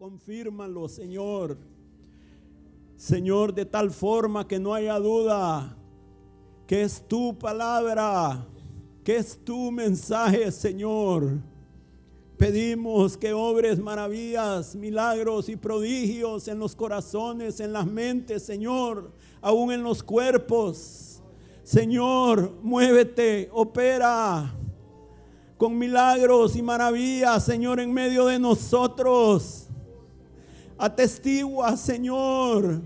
confírmalo, Señor. Señor, de tal forma que no haya duda que es tu palabra, que es tu mensaje, Señor. Pedimos que obres maravillas, milagros y prodigios en los corazones, en las mentes, Señor, aún en los cuerpos. Señor, muévete, opera con milagros y maravillas, Señor, en medio de nosotros. Atestigua, Señor.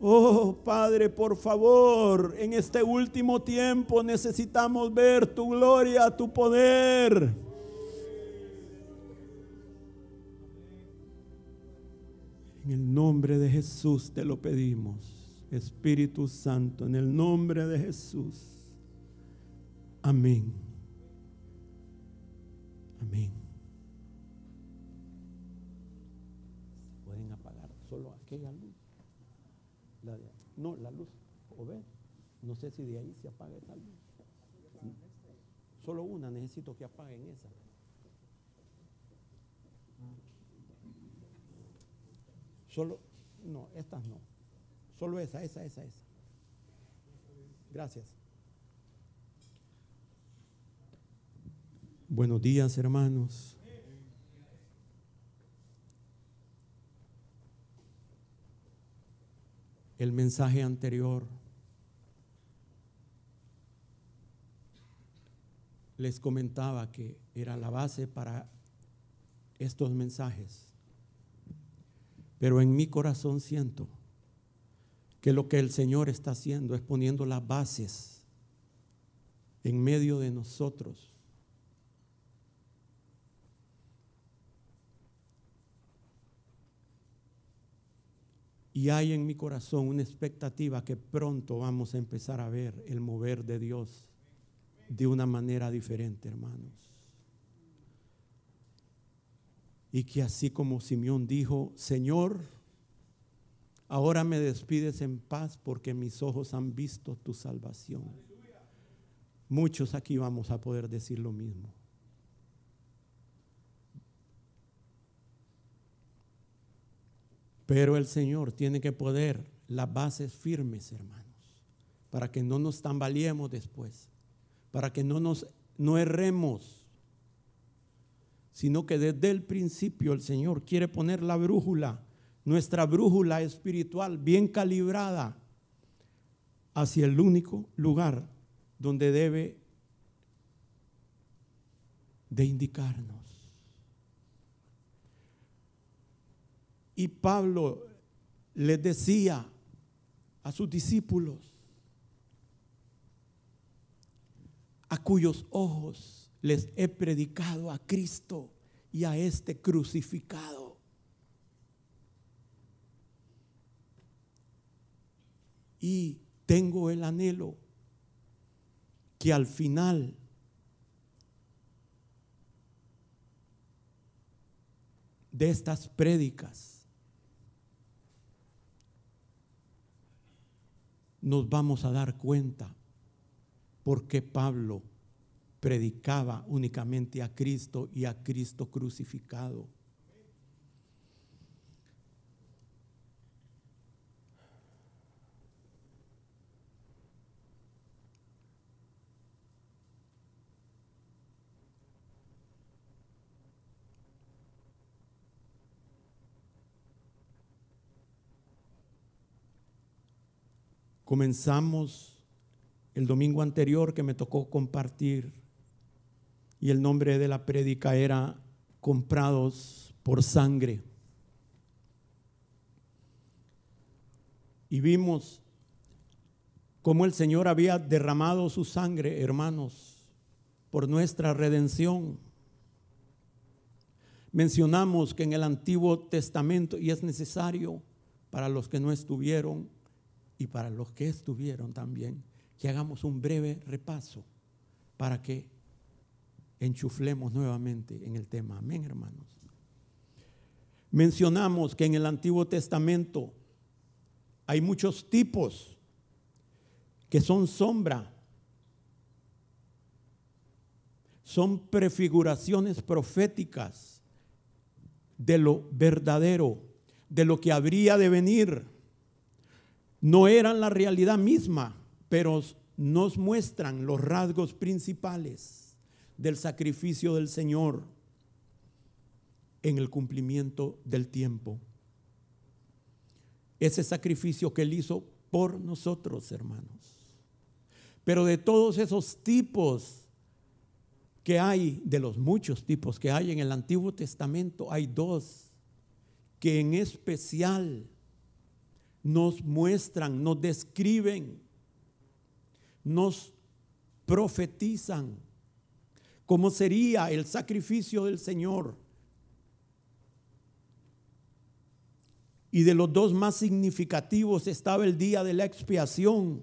Oh Padre, por favor, en este último tiempo necesitamos ver tu gloria, tu poder. En el nombre de Jesús te lo pedimos, Espíritu Santo, en el nombre de Jesús. Amén. Amén. No, la luz. O. No sé si de ahí se apaga esa luz. Solo una, necesito que apaguen esa. Solo, no, estas no. Solo esa, esa, esa, esa. Gracias. Buenos días, hermanos. El mensaje anterior les comentaba que era la base para estos mensajes. Pero en mi corazón siento que lo que el Señor está haciendo es poniendo las bases en medio de nosotros Y hay en mi corazón una expectativa que pronto vamos a empezar a ver el mover de Dios de una manera diferente, hermanos. Y que así como Simeón dijo, Señor, ahora me despides en paz porque mis ojos han visto tu salvación. Muchos aquí vamos a poder decir lo mismo. Pero el Señor tiene que poder las bases firmes, hermanos, para que no nos tambaleemos después, para que no nos no erremos, sino que desde el principio el Señor quiere poner la brújula, nuestra brújula espiritual bien calibrada hacia el único lugar donde debe de indicarnos. Y Pablo les decía a sus discípulos, a cuyos ojos les he predicado a Cristo y a este crucificado. Y tengo el anhelo que al final de estas prédicas nos vamos a dar cuenta por qué Pablo predicaba únicamente a Cristo y a Cristo crucificado. Comenzamos el domingo anterior que me tocó compartir y el nombre de la prédica era comprados por sangre. Y vimos cómo el Señor había derramado su sangre, hermanos, por nuestra redención. Mencionamos que en el Antiguo Testamento, y es necesario para los que no estuvieron, y para los que estuvieron también, que hagamos un breve repaso para que enchuflemos nuevamente en el tema. Amén, hermanos. Mencionamos que en el Antiguo Testamento hay muchos tipos que son sombra, son prefiguraciones proféticas de lo verdadero, de lo que habría de venir. No eran la realidad misma, pero nos muestran los rasgos principales del sacrificio del Señor en el cumplimiento del tiempo. Ese sacrificio que Él hizo por nosotros, hermanos. Pero de todos esos tipos que hay, de los muchos tipos que hay en el Antiguo Testamento, hay dos que en especial nos muestran, nos describen, nos profetizan cómo sería el sacrificio del Señor. Y de los dos más significativos estaba el día de la expiación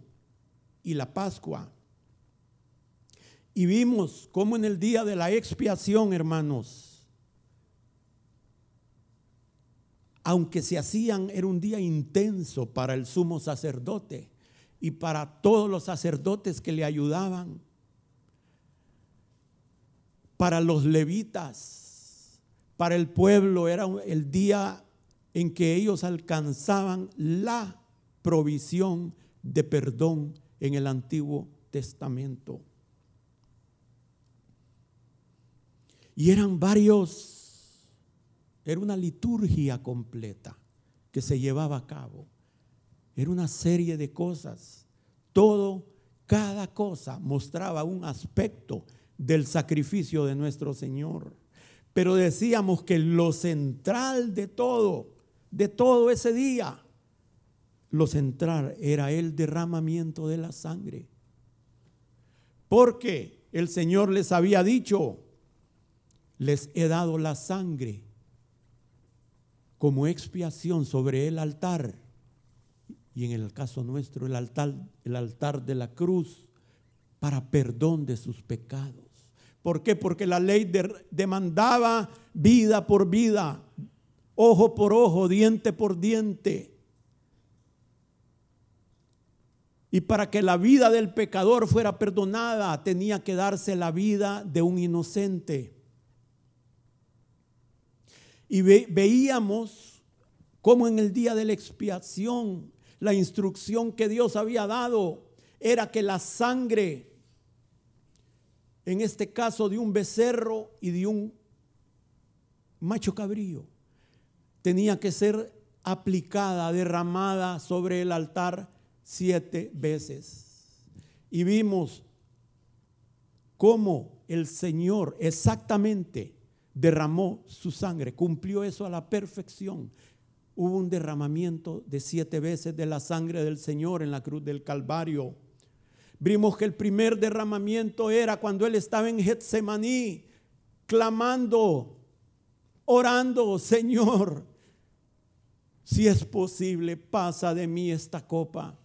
y la Pascua. Y vimos cómo en el día de la expiación, hermanos, aunque se hacían, era un día intenso para el sumo sacerdote y para todos los sacerdotes que le ayudaban, para los levitas, para el pueblo, era el día en que ellos alcanzaban la provisión de perdón en el Antiguo Testamento. Y eran varios, era una liturgia completa que se llevaba a cabo. Era una serie de cosas. Todo, cada cosa mostraba un aspecto del sacrificio de nuestro Señor. Pero decíamos que lo central de todo, de todo ese día, lo central era el derramamiento de la sangre. Porque el Señor les había dicho, les he dado la sangre como expiación sobre el altar. Y en el caso nuestro, el altar, el altar de la cruz para perdón de sus pecados. ¿Por qué? Porque la ley demandaba vida por vida, ojo por ojo, diente por diente. Y para que la vida del pecador fuera perdonada, tenía que darse la vida de un inocente. Y veíamos cómo en el día de la expiación la instrucción que Dios había dado era que la sangre, en este caso de un becerro y de un macho cabrío, tenía que ser aplicada, derramada sobre el altar siete veces. Y vimos cómo el Señor exactamente derramó su sangre, cumplió eso a la perfección. Hubo un derramamiento de siete veces de la sangre del Señor en la cruz del Calvario. Vimos que el primer derramamiento era cuando él estaba en Getsemaní, clamando, orando, Señor, si es posible, pasa de mí esta copa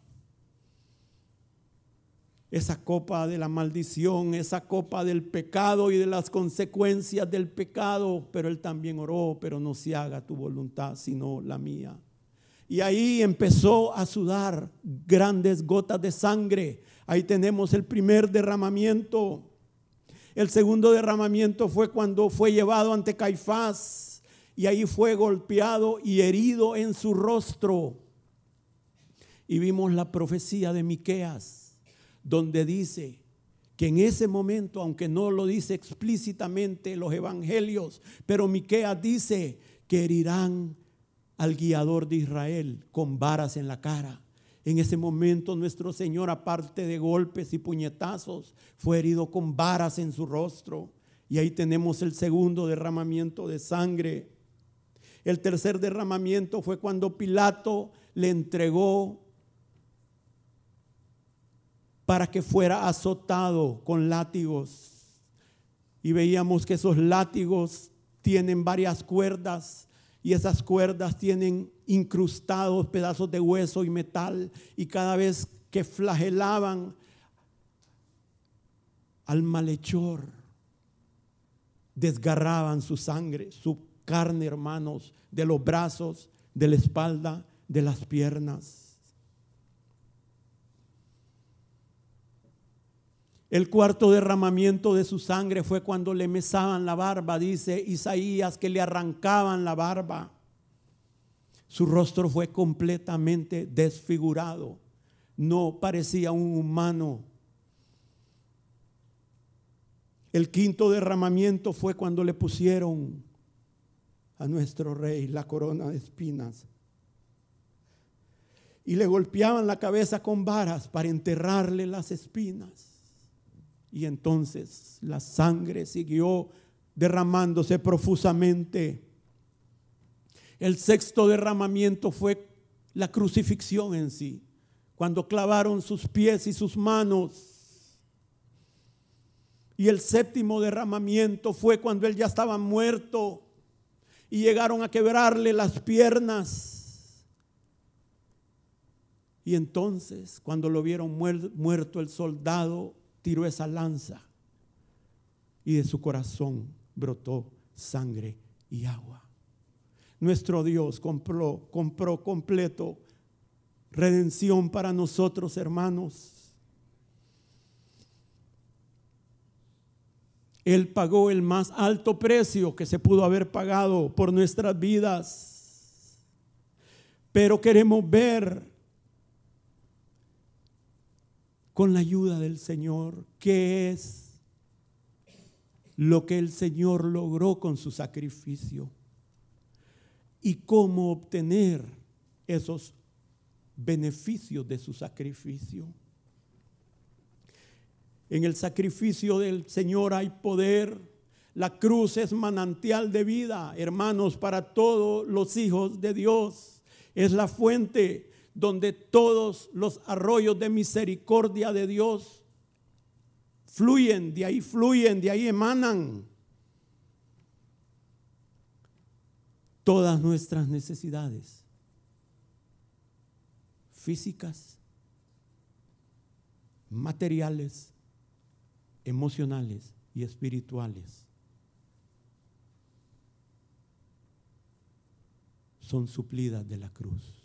esa copa de la maldición, esa copa del pecado y de las consecuencias del pecado. Pero él también oró, pero no se haga tu voluntad, sino la mía. Y ahí empezó a sudar grandes gotas de sangre. Ahí tenemos el primer derramamiento. El segundo derramamiento fue cuando fue llevado ante Caifás y ahí fue golpeado y herido en su rostro. Y vimos la profecía de Miqueas donde dice que en ese momento, aunque no lo dice explícitamente los evangelios, pero Miqueas dice que herirán al guiador de Israel con varas en la cara. En ese momento nuestro Señor, aparte de golpes y puñetazos, fue herido con varas en su rostro. Y ahí tenemos el segundo derramamiento de sangre. El tercer derramamiento fue cuando Pilato le entregó para que fuera azotado con látigos. Y veíamos que esos látigos tienen varias cuerdas y esas cuerdas tienen incrustados pedazos de hueso y metal y cada vez que flagelaban al malhechor, desgarraban su sangre, su carne, hermanos, de los brazos, de la espalda, de las piernas. El cuarto derramamiento de su sangre fue cuando le mesaban la barba, dice Isaías, que le arrancaban la barba. Su rostro fue completamente desfigurado. No parecía un humano. El quinto derramamiento fue cuando le pusieron a nuestro rey la corona de espinas. Y le golpeaban la cabeza con varas para enterrarle las espinas. Y entonces la sangre siguió derramándose profusamente. El sexto derramamiento fue la crucifixión en sí, cuando clavaron sus pies y sus manos. Y el séptimo derramamiento fue cuando él ya estaba muerto y llegaron a quebrarle las piernas. Y entonces, cuando lo vieron muerto el soldado, tiró esa lanza y de su corazón brotó sangre y agua. Nuestro Dios compró, compró completo redención para nosotros, hermanos. Él pagó el más alto precio que se pudo haber pagado por nuestras vidas. Pero queremos ver con la ayuda del Señor qué es lo que el Señor logró con su sacrificio y cómo obtener esos beneficios de su sacrificio. En el sacrificio del Señor hay poder. La cruz es manantial de vida, hermanos, para todos los hijos de Dios. Es la fuente donde todos los arroyos de misericordia de Dios fluyen, de ahí fluyen, de ahí emanan. todas nuestras necesidades físicas, materiales, emocionales y espirituales son suplidas de la cruz.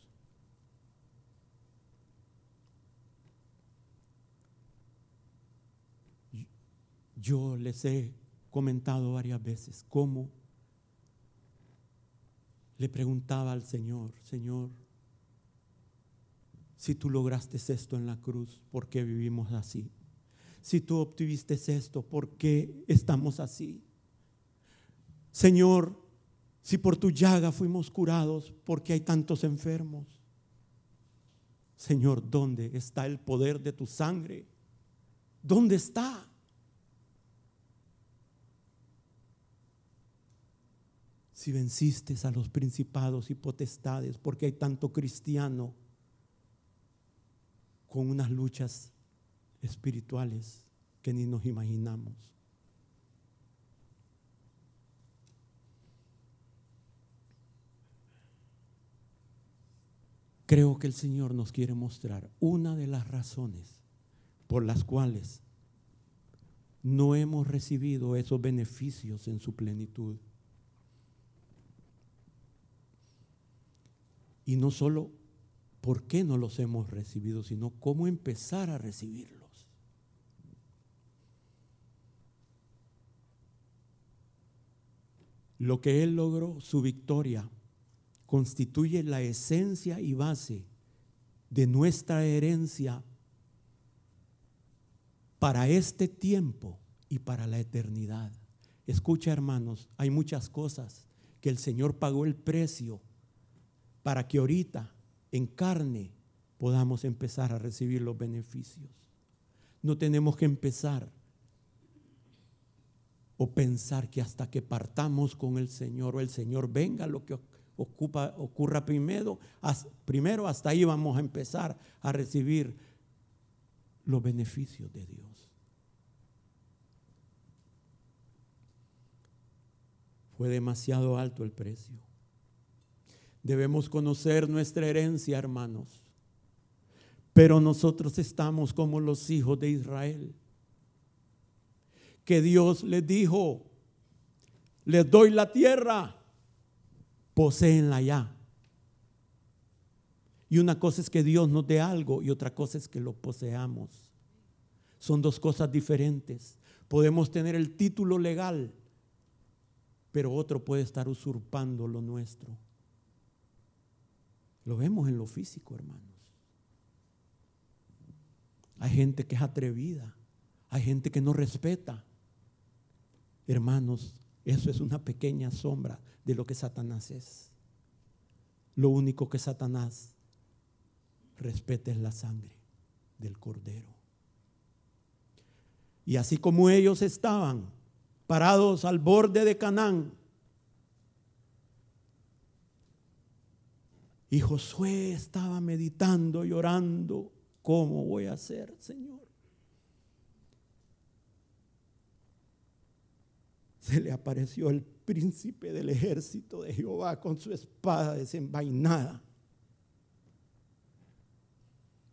Yo les he comentado varias veces cómo le preguntaba al Señor, Señor, si tú lograste esto en la cruz, ¿por qué vivimos así? Si tú obtuviste esto, ¿por qué estamos así? Señor, si por tu llaga fuimos curados, ¿por qué hay tantos enfermos? Señor, ¿dónde está el poder de tu sangre? ¿Dónde está? Si venciste a los principados y potestades, porque hay tanto cristiano con unas luchas espirituales que ni nos imaginamos. Creo que el Señor nos quiere mostrar una de las razones por las cuales no hemos recibido esos beneficios en su plenitud. Y no solo por qué no los hemos recibido, sino cómo empezar a recibirlos. Lo que Él logró, su victoria, constituye la esencia y base de nuestra herencia para este tiempo y para la eternidad. Escucha hermanos, hay muchas cosas que el Señor pagó el precio para que ahorita en carne podamos empezar a recibir los beneficios. No tenemos que empezar o pensar que hasta que partamos con el Señor o el Señor venga lo que ocupa, ocurra primero, primero hasta ahí vamos a empezar a recibir los beneficios de Dios. Fue demasiado alto el precio. Debemos conocer nuestra herencia, hermanos. Pero nosotros estamos como los hijos de Israel. Que Dios les dijo, les doy la tierra, poseenla ya. Y una cosa es que Dios nos dé algo y otra cosa es que lo poseamos. Son dos cosas diferentes. Podemos tener el título legal, pero otro puede estar usurpando lo nuestro. Lo vemos en lo físico, hermanos. Hay gente que es atrevida, hay gente que no respeta. Hermanos, eso es una pequeña sombra de lo que Satanás es. Lo único que Satanás respeta es la sangre del cordero. Y así como ellos estaban parados al borde de Canaán, y Josué estaba meditando, llorando, ¿cómo voy a hacer, Señor? Se le apareció el príncipe del ejército de Jehová con su espada desenvainada.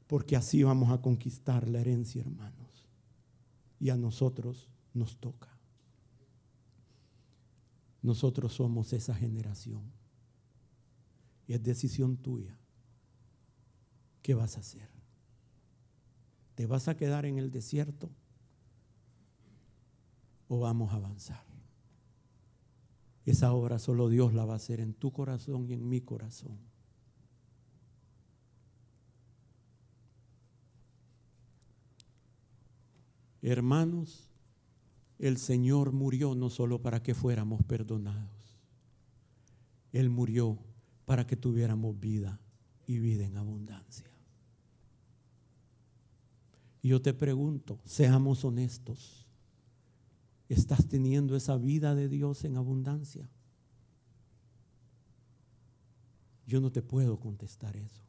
Porque así vamos a conquistar la herencia, hermanos y a nosotros nos toca. Nosotros somos esa generación. Es decisión tuya. ¿Qué vas a hacer? ¿Te vas a quedar en el desierto o vamos a avanzar? Esa obra solo Dios la va a hacer en tu corazón y en mi corazón. Hermanos, el Señor murió no solo para que fuéramos perdonados, Él murió para que tuviéramos vida y vida en abundancia. Y yo te pregunto, seamos honestos, ¿estás teniendo esa vida de Dios en abundancia? Yo no te puedo contestar eso.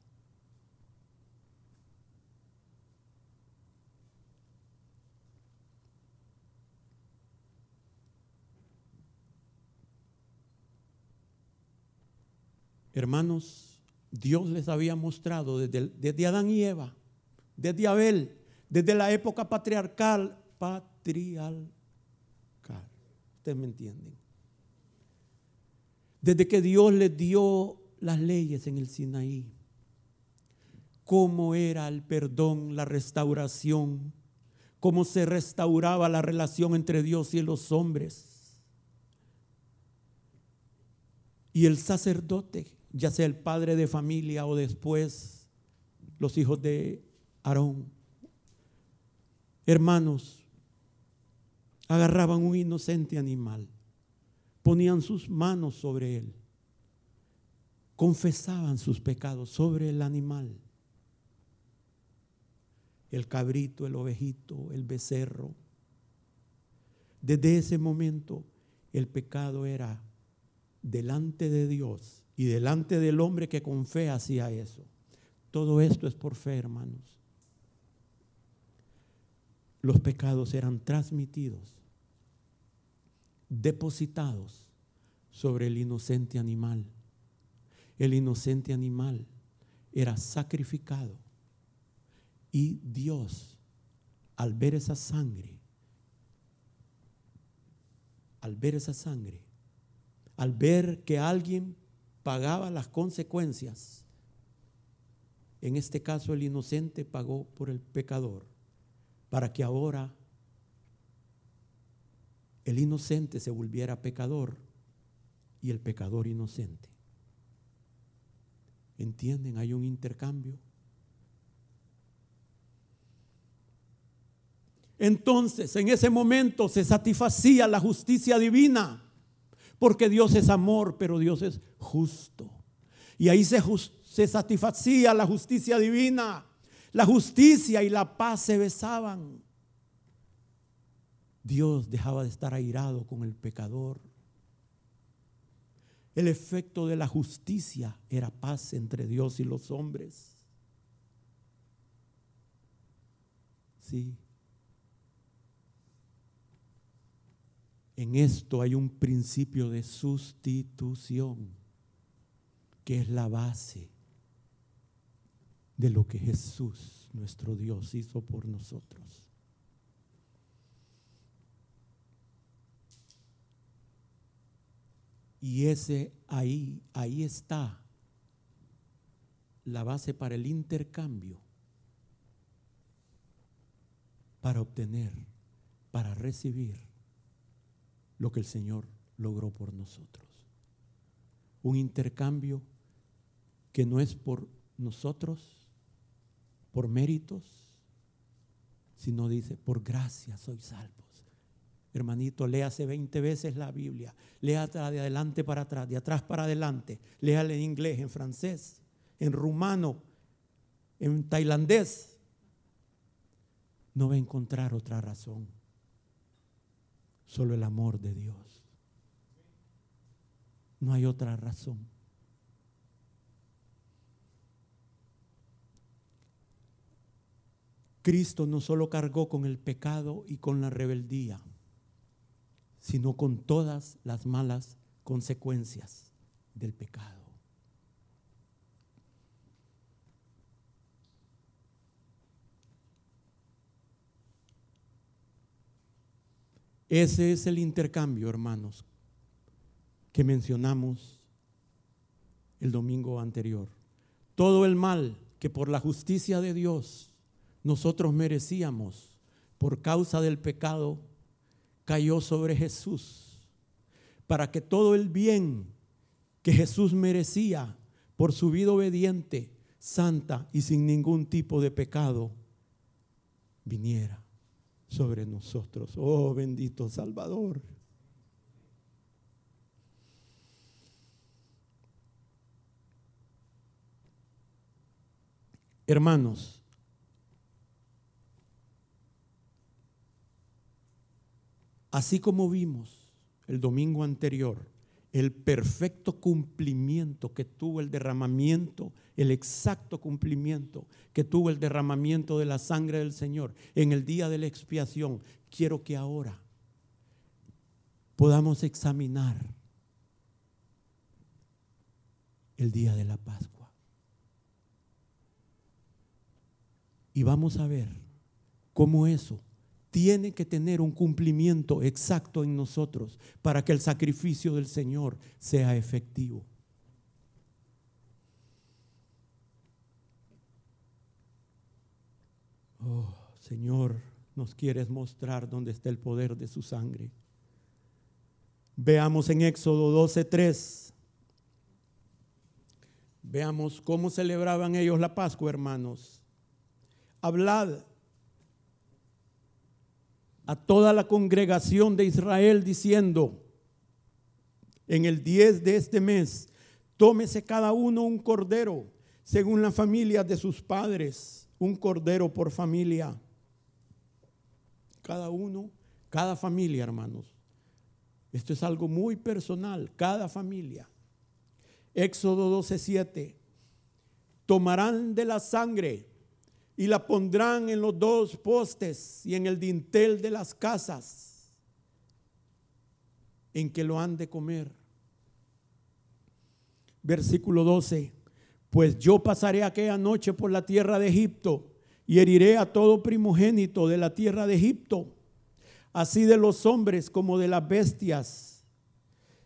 Hermanos, Dios les había mostrado desde, Adán y Eva, desde Abel, desde la época patriarcal, patriarcal. Ustedes me entienden. Desde que Dios les dio las leyes en el Sinaí, cómo era el perdón, la restauración, cómo se restauraba la relación entre Dios y los hombres. Y el sacerdote ya sea el padre de familia o después los hijos de Aarón. Hermanos, agarraban un inocente animal, ponían sus manos sobre él, confesaban sus pecados sobre el animal, el cabrito, el ovejito, el becerro. Desde ese momento el pecado era delante de Dios y delante del hombre que con fe hacía eso. Todo esto es por fe, hermanos. Los pecados eran transmitidos, depositados sobre el inocente animal. El inocente animal era sacrificado y Dios, al ver esa sangre, al ver esa sangre, al ver que alguien pagaba las consecuencias. En este caso el inocente pagó por el pecador, para que ahora el inocente se volviera pecador y el pecador inocente. ¿Entienden? Hay un intercambio. Entonces, en ese momento se satisfacía la justicia divina porque Dios es amor, pero Dios es justo. Y ahí se, se satisfacía la justicia divina. La justicia y la paz se besaban. Dios dejaba de estar airado con el pecador. El efecto de la justicia era paz entre Dios y los hombres. Sí. En esto hay un principio de sustitución, que es la base de lo que Jesús, nuestro Dios, hizo por nosotros. Y ese ahí, ahí está la base para el intercambio. para obtener, para recibir lo que el Señor logró por nosotros. Un intercambio que no es por nosotros, por méritos, sino dice, por gracia soy salvos. Hermanito, léase 20 veces la Biblia. Léala de adelante para atrás, de atrás para adelante. Léale en inglés, en francés, en rumano, en tailandés. No va a encontrar otra razón. Solo el amor de Dios. No hay otra razón. Cristo no solo cargó con el pecado y con la rebeldía, sino con todas las malas consecuencias del pecado. Ese es el intercambio, hermanos, que mencionamos el domingo anterior. Todo el mal que por la justicia de Dios nosotros merecíamos por causa del pecado, cayó sobre Jesús, para que todo el bien que Jesús merecía por su vida obediente, santa y sin ningún tipo de pecado, viniera sobre nosotros. Oh bendito Salvador. Hermanos, Así como vimos el domingo anterior, el perfecto cumplimiento que tuvo el derramamiento, el exacto cumplimiento que tuvo el derramamiento de la sangre del Señor en el día de la expiación, quiero que ahora podamos examinar el día de la Pascua. Y vamos a ver cómo eso tiene que tener un cumplimiento exacto en nosotros para que el sacrificio del Señor sea efectivo. Oh, Señor, nos quieres mostrar dónde está el poder de su sangre. Veamos en Éxodo 12:3. Veamos cómo celebraban ellos la Pascua, hermanos. Hablad a toda la congregación de Israel diciendo, en el 10 de este mes, tómese cada uno un cordero, según la familia de sus padres, un cordero por familia. Cada uno, cada familia, hermanos. Esto es algo muy personal, cada familia. Éxodo 12:7. Tomarán de la sangre y la pondrán en los dos postes y en el dintel de las casas en que lo han de comer. Versículo 12. Pues yo pasaré aquella noche por la tierra de Egipto y heriré a todo primogénito de la tierra de Egipto, así de los hombres como de las bestias,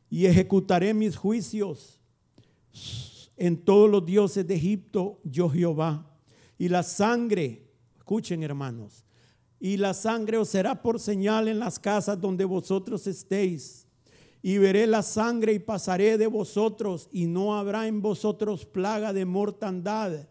y ejecutaré mis juicios en todos los dioses de Egipto, yo Jehová y la sangre, escuchen hermanos, y la sangre os será por señal en las casas donde vosotros estéis. Y veré la sangre y pasaré de vosotros, y no habrá en vosotros plaga de mortandad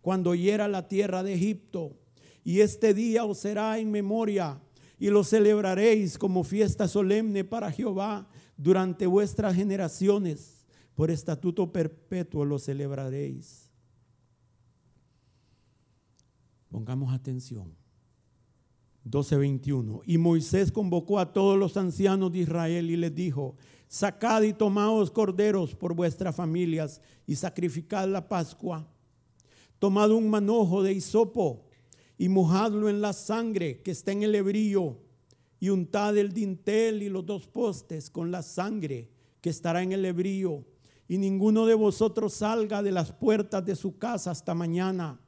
cuando hiera la tierra de Egipto. Y este día os será en memoria, y lo celebraréis como fiesta solemne para Jehová durante vuestras generaciones. Por estatuto perpetuo lo celebraréis. Pongamos atención. 12:21. Y Moisés convocó a todos los ancianos de Israel y les dijo, sacad y tomaos corderos por vuestras familias y sacrificad la Pascua. Tomad un manojo de hisopo y mojadlo en la sangre que está en el hebrío y untad el dintel y los dos postes con la sangre que estará en el hebrío. Y ninguno de vosotros salga de las puertas de su casa hasta mañana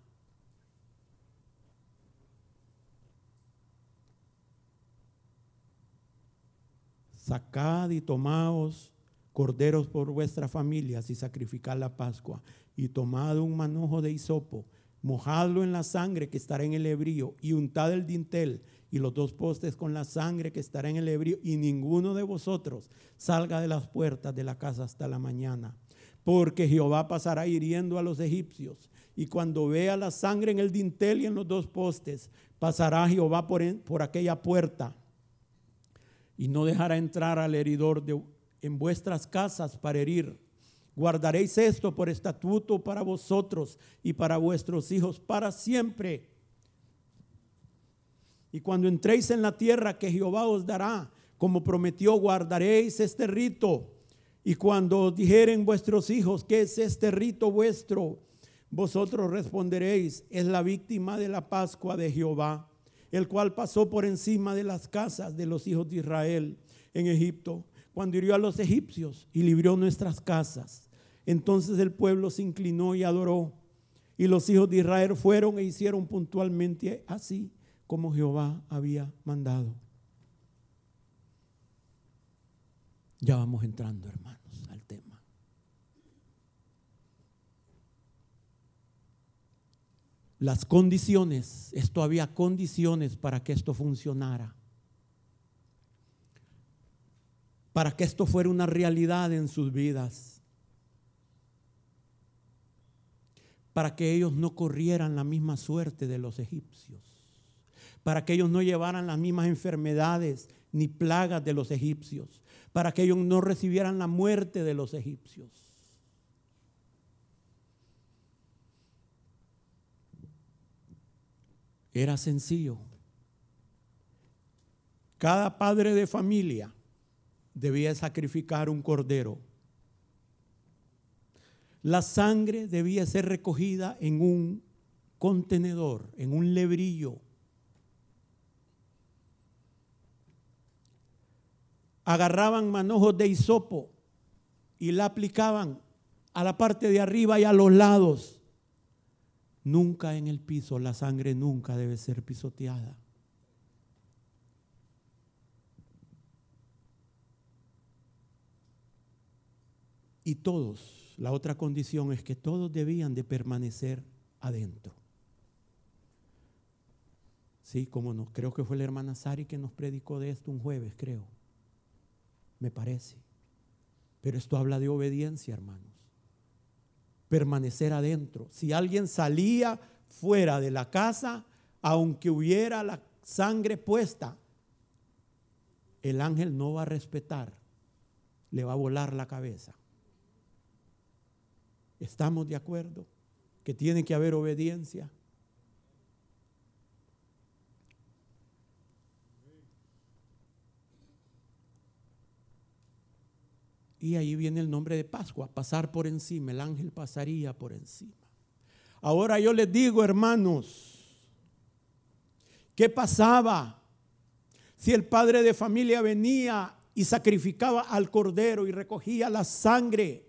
sacad y tomaos corderos por vuestras familias y sacrificad la Pascua. Y tomad un manojo de hisopo, mojadlo en la sangre que estará en el hebrío y untad el dintel y los dos postes con la sangre que estará en el ebrio, y ninguno de vosotros salga de las puertas de la casa hasta la mañana. Porque Jehová pasará hiriendo a los egipcios, y cuando vea la sangre en el dintel y en los dos postes, pasará Jehová por, por aquella puerta, y no dejará entrar al heridor de, en vuestras casas para herir. Guardaréis esto por estatuto para vosotros y para vuestros hijos para siempre y cuando entréis en la tierra que Jehová os dará, como prometió, guardaréis este rito. Y cuando os dijeren vuestros hijos, ¿qué es este rito vuestro? Vosotros responderéis, es la víctima de la Pascua de Jehová, el cual pasó por encima de las casas de los hijos de Israel en Egipto, cuando hirió a los egipcios y libró nuestras casas. Entonces el pueblo se inclinó y adoró. Y los hijos de Israel fueron e hicieron puntualmente así como Jehová había mandado. Ya vamos entrando, hermanos, al tema. Las condiciones, esto había condiciones para que esto funcionara. Para que esto fuera una realidad en sus vidas. Para que ellos no corrieran la misma suerte de los egipcios para que ellos no llevaran las mismas enfermedades ni plagas de los egipcios, para que ellos no recibieran la muerte de los egipcios. Era sencillo. Cada padre de familia debía sacrificar un cordero. La sangre debía ser recogida en un contenedor, en un lebrillo agarraban manojos de hisopo y la aplicaban a la parte de arriba y a los lados. Nunca en el piso, la sangre nunca debe ser pisoteada. Y todos, la otra condición es que todos debían de permanecer adentro. Sí, como no, creo que fue la hermana Sari que nos predicó de esto un jueves, creo me parece. Pero esto habla de obediencia, hermanos. Permanecer adentro. Si alguien salía fuera de la casa, aunque hubiera la sangre puesta, el ángel no va a respetar, le va a volar la cabeza. ¿Estamos de acuerdo? Que tiene que haber obediencia. Y ahí viene el nombre de Pascua, pasar por encima, el ángel pasaría por encima. Ahora yo les digo, hermanos, ¿qué pasaba si el padre de familia venía y sacrificaba al cordero y recogía la sangre,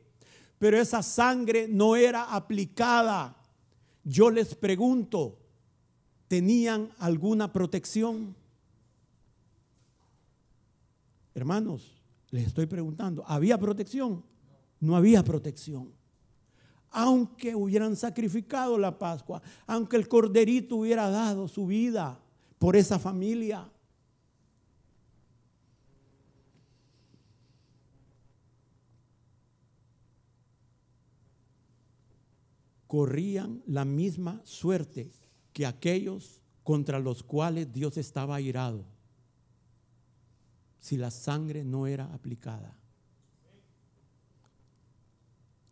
pero esa sangre no era aplicada? Yo les pregunto, ¿tenían alguna protección? Hermanos, les estoy preguntando, ¿había protección? No había protección. Aunque hubieran sacrificado la Pascua, aunque el corderito hubiera dado su vida por esa familia. Corrían la misma suerte que aquellos contra los cuales Dios estaba airado si la sangre no era aplicada.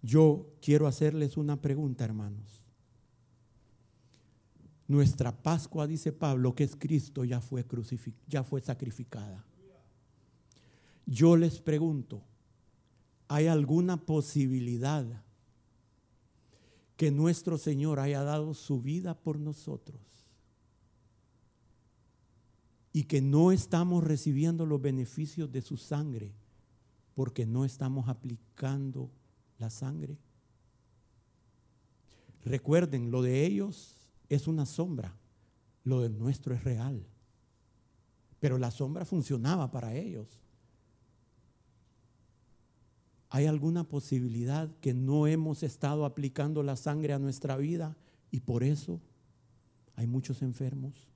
Yo quiero hacerles una pregunta, hermanos. Nuestra Pascua, dice Pablo, que es Cristo, ya fue, ya fue sacrificada. Yo les pregunto, ¿hay alguna posibilidad que nuestro Señor haya dado su vida por nosotros? Y que no estamos recibiendo los beneficios de su sangre porque no estamos aplicando la sangre. Recuerden, lo de ellos es una sombra, lo de nuestro es real. Pero la sombra funcionaba para ellos. ¿Hay alguna posibilidad que no hemos estado aplicando la sangre a nuestra vida y por eso hay muchos enfermos?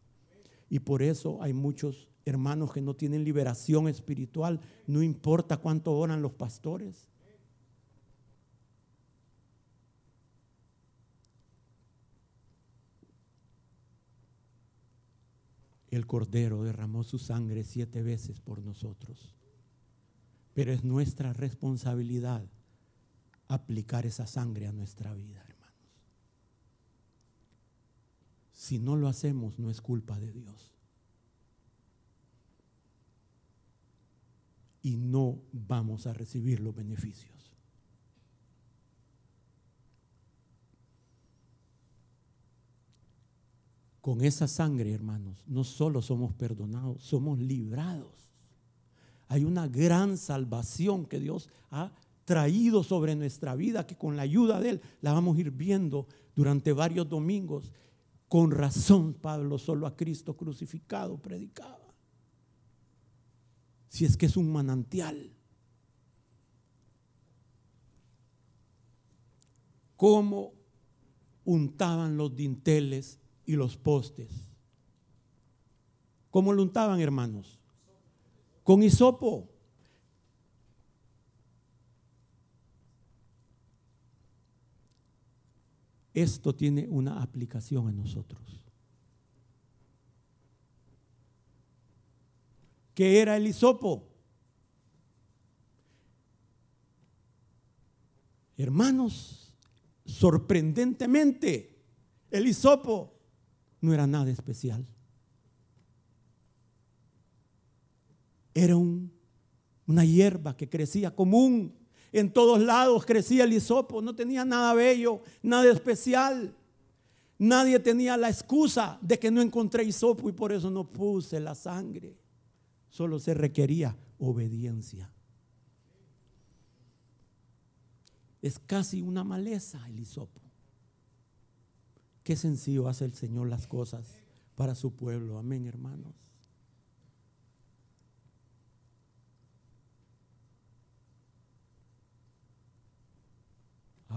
Y por eso hay muchos hermanos que no tienen liberación espiritual, no importa cuánto oran los pastores. El Cordero derramó su sangre siete veces por nosotros. Pero es nuestra responsabilidad aplicar esa sangre a nuestra vida, hermanos. Si no lo hacemos, no es culpa de Dios. Y no vamos a recibir los beneficios. Con esa sangre, hermanos, no solo somos perdonados, somos librados. Hay una gran salvación que Dios ha traído sobre nuestra vida, que con la ayuda de Él la vamos a ir viendo durante varios domingos. Con razón, Pablo solo a Cristo crucificado predicaba. Si es que es un manantial. Cómo untaban los dinteles y los postes. ¿Cómo lo untaban, hermanos? Con hisopo. Esto tiene una aplicación en nosotros. ¿Qué era el hisopo? Hermanos, sorprendentemente, el hisopo no era nada especial. Era una hierba que crecía común en todos lados crecía el hisopo, no tenía nada bello, nada especial. Nadie tenía la excusa de que no encontré hisopo y por eso no puse la sangre. Solo se requería obediencia. Es casi una maleza el hisopo. Qué sencillo hace el Señor las cosas para su pueblo. Amén, hermanos.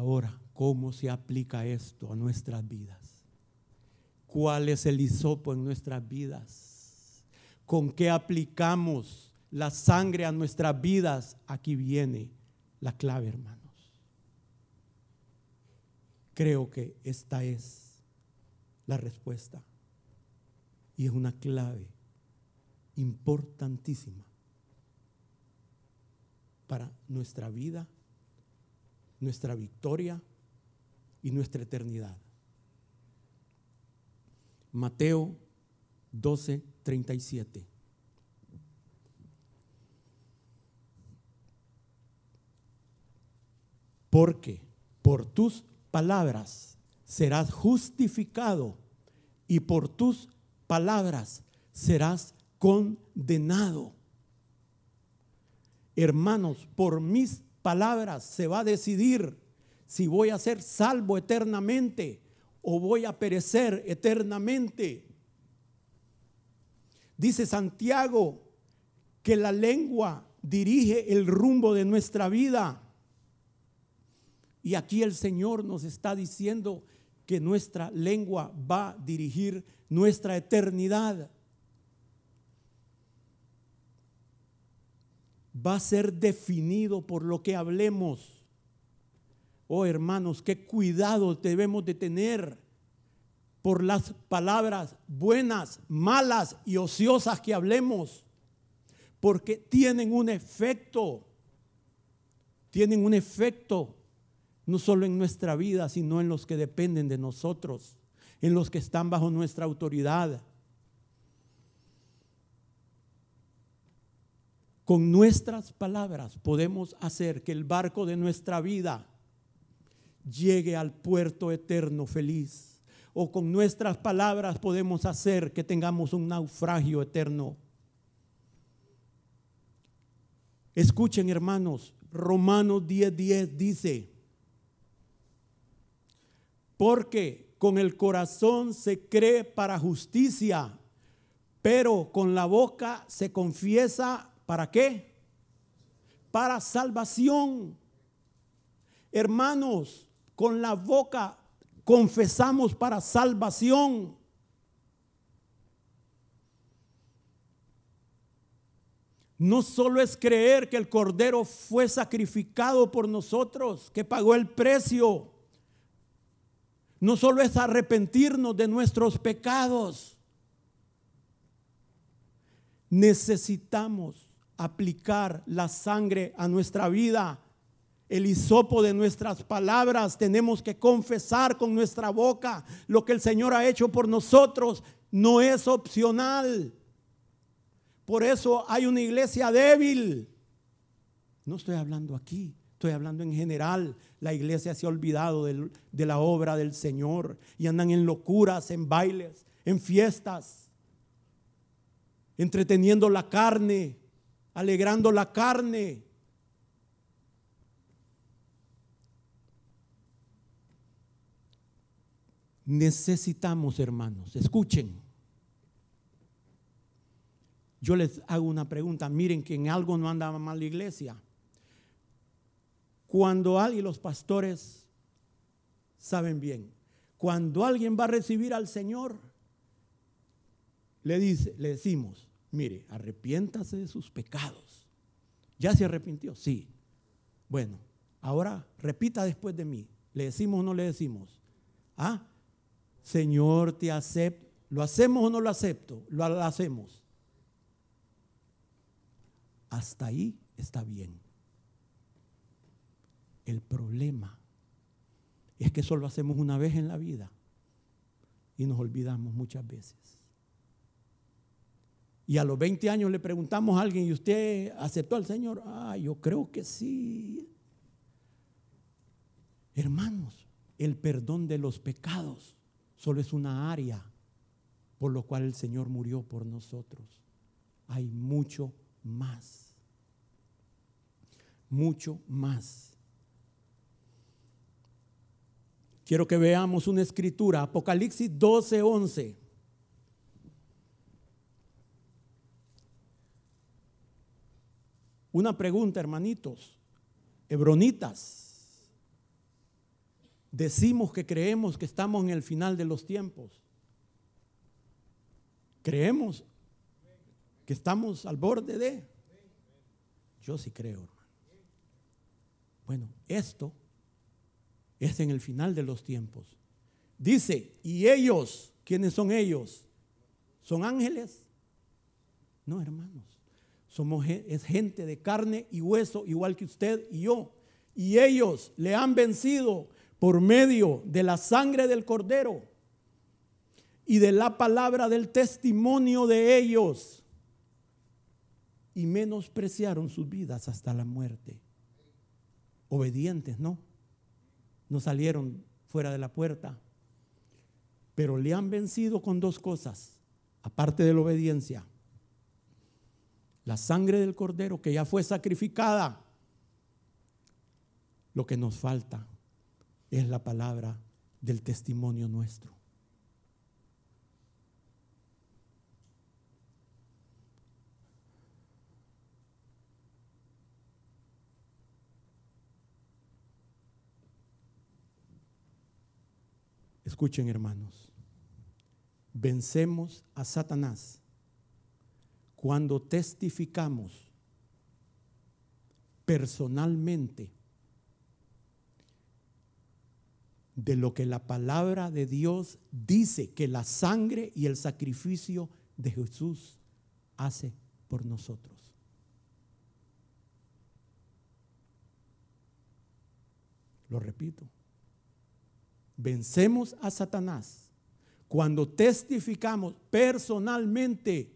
Ahora, ¿cómo se aplica esto a nuestras vidas? ¿Cuál es el hisopo en nuestras vidas? ¿Con qué aplicamos la sangre a nuestras vidas? Aquí viene la clave, hermanos. Creo que esta es la respuesta. Y es una clave importantísima para nuestra vida nuestra victoria y nuestra eternidad. Mateo 12, 37. Porque por tus palabras serás justificado y por tus palabras serás condenado. Hermanos, por mis palabras se va a decidir si voy a ser salvo eternamente o voy a perecer eternamente. Dice Santiago que la lengua dirige el rumbo de nuestra vida. Y aquí el Señor nos está diciendo que nuestra lengua va a dirigir nuestra eternidad. Va a ser definido por lo que hablemos. Oh hermanos, qué cuidado debemos de tener por las palabras buenas, malas y ociosas que hablemos, porque tienen un efecto, tienen un efecto no solo en nuestra vida, sino en los que dependen de nosotros, en los que están bajo nuestra autoridad. Con nuestras palabras podemos hacer que el barco de nuestra vida llegue al puerto eterno feliz. O con nuestras palabras podemos hacer que tengamos un naufragio eterno. Escuchen hermanos, Romanos 10:10 dice, porque con el corazón se cree para justicia, pero con la boca se confiesa ¿Para qué? Para salvación. Hermanos, con la boca confesamos para salvación. no solo es creer que el Cordero fue sacrificado por nosotros, que pagó el precio. No solo es arrepentirnos de nuestros pecados. Necesitamos aplicar la sangre a nuestra vida. El hisopo de nuestras palabras tenemos que confesar con nuestra boca lo que el Señor ha hecho por nosotros. No es opcional. Por eso hay una iglesia débil. No estoy hablando aquí, estoy hablando en general. La iglesia se ha olvidado de la obra del Señor y andan en locuras, en bailes, en fiestas, entreteniendo la carne, alegrando la carne. Necesitamos, hermanos, escuchen yo les hago una pregunta. Miren que en algo no andaba mal la iglesia. Cuando alguien, los pastores saben bien, cuando alguien va a recibir al Señor, le, dice, le decimos, mire, arrepiéntase de sus pecados. ¿Ya se arrepintió? Sí. Bueno, ahora repita después de mí. ¿Le decimos o no le decimos? Ah, Señor, te acepto. ¿Lo hacemos o no lo acepto? Lo hacemos hasta ahí está bien. El problema es que eso lo hacemos una vez en la vida y nos olvidamos muchas veces. Y a los 20 años le preguntamos a alguien, ¿y usted aceptó al Señor? Ah, yo creo que sí. Hermanos, el perdón de los pecados solo es una área por lo cual el Señor murió por nosotros. Hay mucho más. Mucho más. Quiero que veamos una escritura, Apocalipsis 12, 11. Una pregunta, hermanitos, hebronitas. Decimos que creemos que estamos en el final de los tiempos. Creemos que estamos al borde de. Yo sí creo, hermano. Bueno, esto es en el final de los tiempos. Dice, ¿y ellos? ¿Quiénes son ellos? ¿Son ángeles? No, hermanos. Somos, es gente de carne y hueso, igual que usted y yo. Y ellos le han vencido por medio de la sangre del cordero y de la palabra del testimonio de ellos y menospreciaron sus vidas hasta la muerte. Obedientes, ¿no? No salieron fuera de la puerta. Pero le han vencido con dos cosas, aparte de la obediencia. La sangre del cordero que ya fue sacrificada. Lo que nos falta es la palabra del testimonio nuestro. Escuchen hermanos, vencemos a Satanás cuando testificamos personalmente de lo que la palabra de Dios dice que la sangre y el sacrificio de Jesús hace por nosotros. Lo repito, vencemos a Satanás cuando testificamos personalmente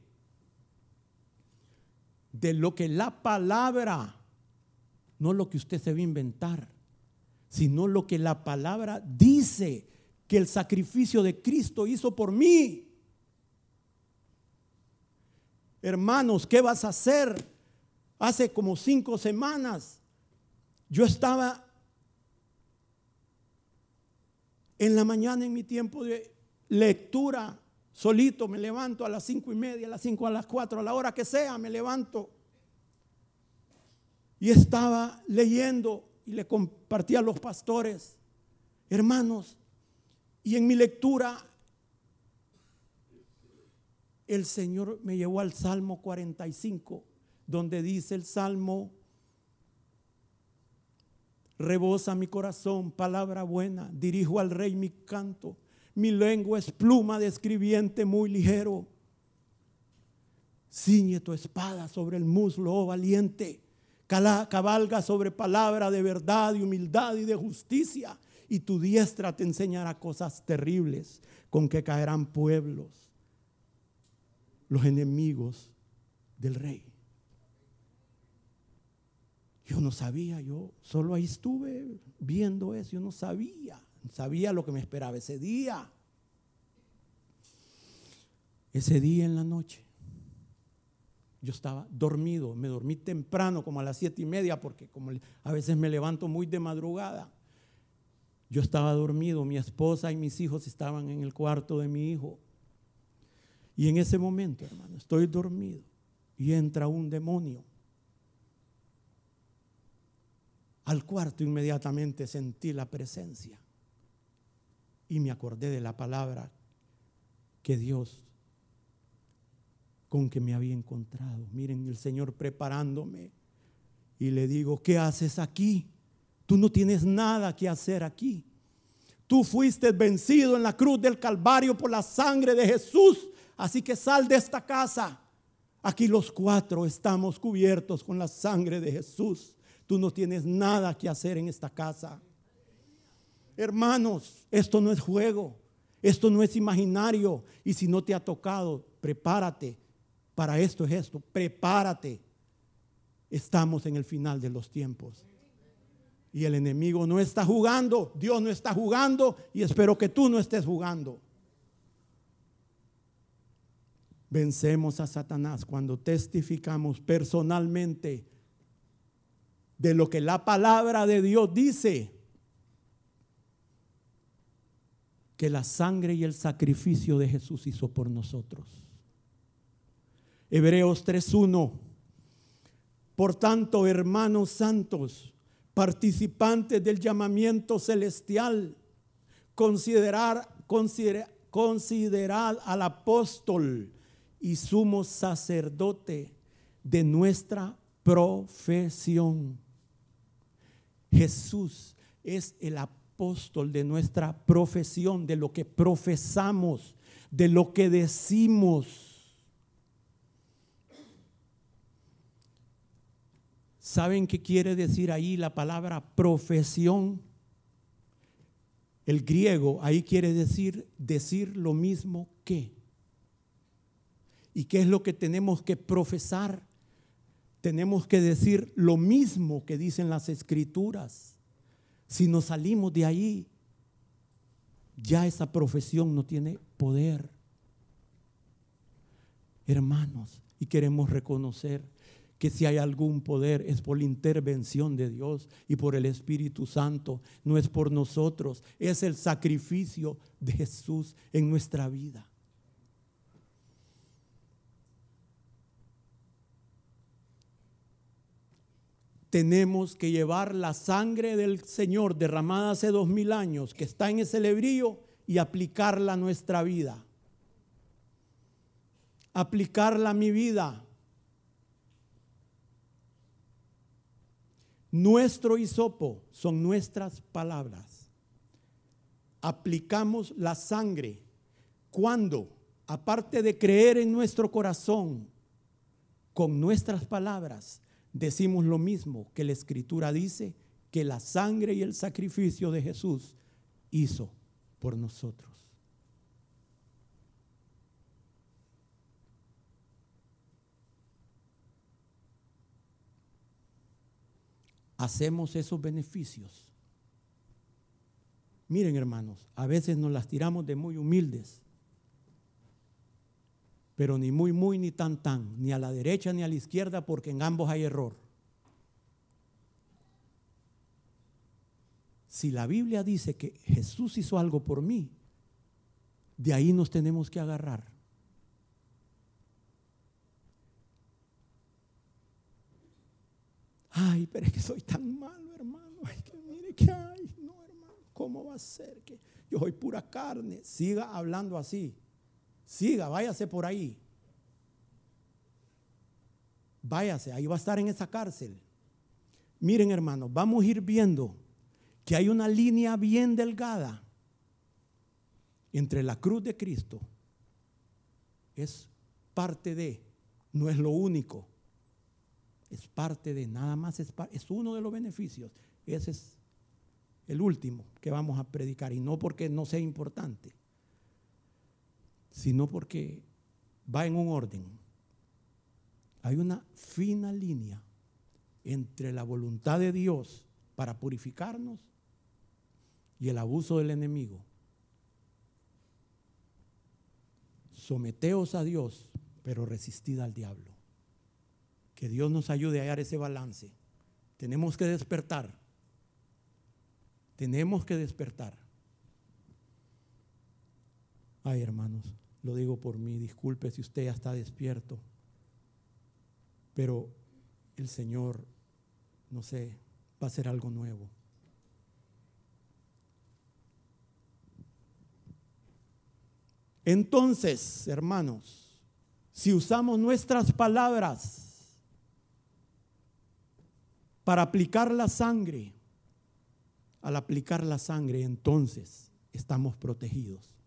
de lo que la palabra, no lo que usted se va a inventar, sino lo que la palabra dice que el sacrificio de Cristo hizo por mí. Hermanos, ¿qué vas a hacer? Hace como cinco semanas yo estaba En la mañana, en mi tiempo de lectura, solito me levanto a las cinco y media, a las cinco, a las cuatro, a la hora que sea, me levanto. Y estaba leyendo y le compartí a los pastores, hermanos, y en mi lectura el Señor me llevó al Salmo 45, donde dice el Salmo, rebosa mi corazón, palabra buena, dirijo al rey mi canto, mi lengua es pluma de escribiente muy ligero. Ciñe tu espada sobre el muslo, oh valiente, cabalga sobre palabra de verdad y humildad y de justicia, y tu diestra te enseñará cosas terribles con que caerán pueblos, los enemigos del rey. Yo no sabía, yo solo ahí estuve viendo eso, yo no sabía, sabía lo que me esperaba ese día. Ese día en la noche, yo estaba dormido, me dormí temprano, como a las siete y media, porque como a veces me levanto muy de madrugada. Yo estaba dormido, mi esposa y mis hijos estaban en el cuarto de mi hijo. Y en ese momento, hermano, estoy dormido y entra un demonio Al cuarto inmediatamente sentí la presencia y me acordé de la palabra que Dios con que me había encontrado. Miren, el Señor preparándome y le digo, ¿qué haces aquí? Tú no tienes nada que hacer aquí. Tú fuiste vencido en la cruz del Calvario por la sangre de Jesús. Así que sal de esta casa. Aquí los cuatro estamos cubiertos con la sangre de Jesús. Tú no tienes nada que hacer en esta casa. Hermanos, esto no es juego, esto no es imaginario. Y si no te ha tocado, prepárate. Para esto es esto, prepárate. Estamos en el final de los tiempos. Y el enemigo no está jugando, Dios no está jugando y espero que tú no estés jugando. Vencemos a Satanás cuando testificamos personalmente de lo que la palabra de Dios dice. Que la sangre y el sacrificio de Jesús hizo por nosotros. Hebreos 3.1. Por tanto, hermanos santos, participantes del llamamiento celestial, considerar, considerad al apóstol y sumo sacerdote de nuestra profesión Jesús es el apóstol de nuestra profesión, de lo que profesamos, de lo que decimos. ¿Saben qué quiere decir ahí la palabra profesión? El griego ahí quiere decir decir lo mismo que. ¿Y qué es lo que tenemos que profesar? tenemos que decir lo mismo que dicen las escrituras. Si nos salimos de ahí, ya esa profesión no tiene poder. Hermanos, y queremos reconocer que si hay algún poder es por la intervención de Dios y por el Espíritu Santo, no es por nosotros, es el sacrificio de Jesús en nuestra vida. Tenemos que llevar la sangre del Señor derramada hace dos mil años, que está en ese lebrío, y aplicarla a nuestra vida. Aplicarla a mi vida. Nuestro hisopo son nuestras palabras. Aplicamos la sangre cuando, aparte de creer en nuestro corazón, con nuestras palabras, decimos lo mismo que la escritura dice que la sangre y el sacrificio de Jesús hizo por nosotros. Hacemos esos beneficios. Miren hermanos, a veces nos las tiramos de muy humildes pero ni muy, muy, ni tan, tan, ni a la derecha ni a la izquierda, porque en ambos hay error. Si la Biblia dice que Jesús hizo algo por mí, de ahí nos tenemos que agarrar. Ay, pero es que soy tan malo, hermano. Ay, que mire que hay. No, hermano, ¿cómo va a ser que yo soy pura carne? Siga hablando así. Siga, váyase por ahí. váyase, ahí va a estar en esa cárcel. Miren hermanos, vamos a ir viendo que hay una línea bien delgada entre la cruz de Cristo. Es parte de, no es lo único. Es parte de, nada más es, es uno de los beneficios. Ese es el último que vamos a predicar. Y no porque no sea importante, sino porque va en un orden. Hay una fina línea entre la voluntad de Dios para purificarnos y el abuso del enemigo. Someteos a Dios, pero resistid al diablo. Que Dios nos ayude a hallar ese balance. Tenemos que despertar. Tenemos que despertar. Ay, hermanos, lo digo por mí, disculpe si usted ya está despierto, pero el Señor, no sé, va a hacer algo nuevo. Entonces, hermanos, si usamos nuestras palabras para aplicar la sangre, al aplicar la sangre, entonces estamos protegidos.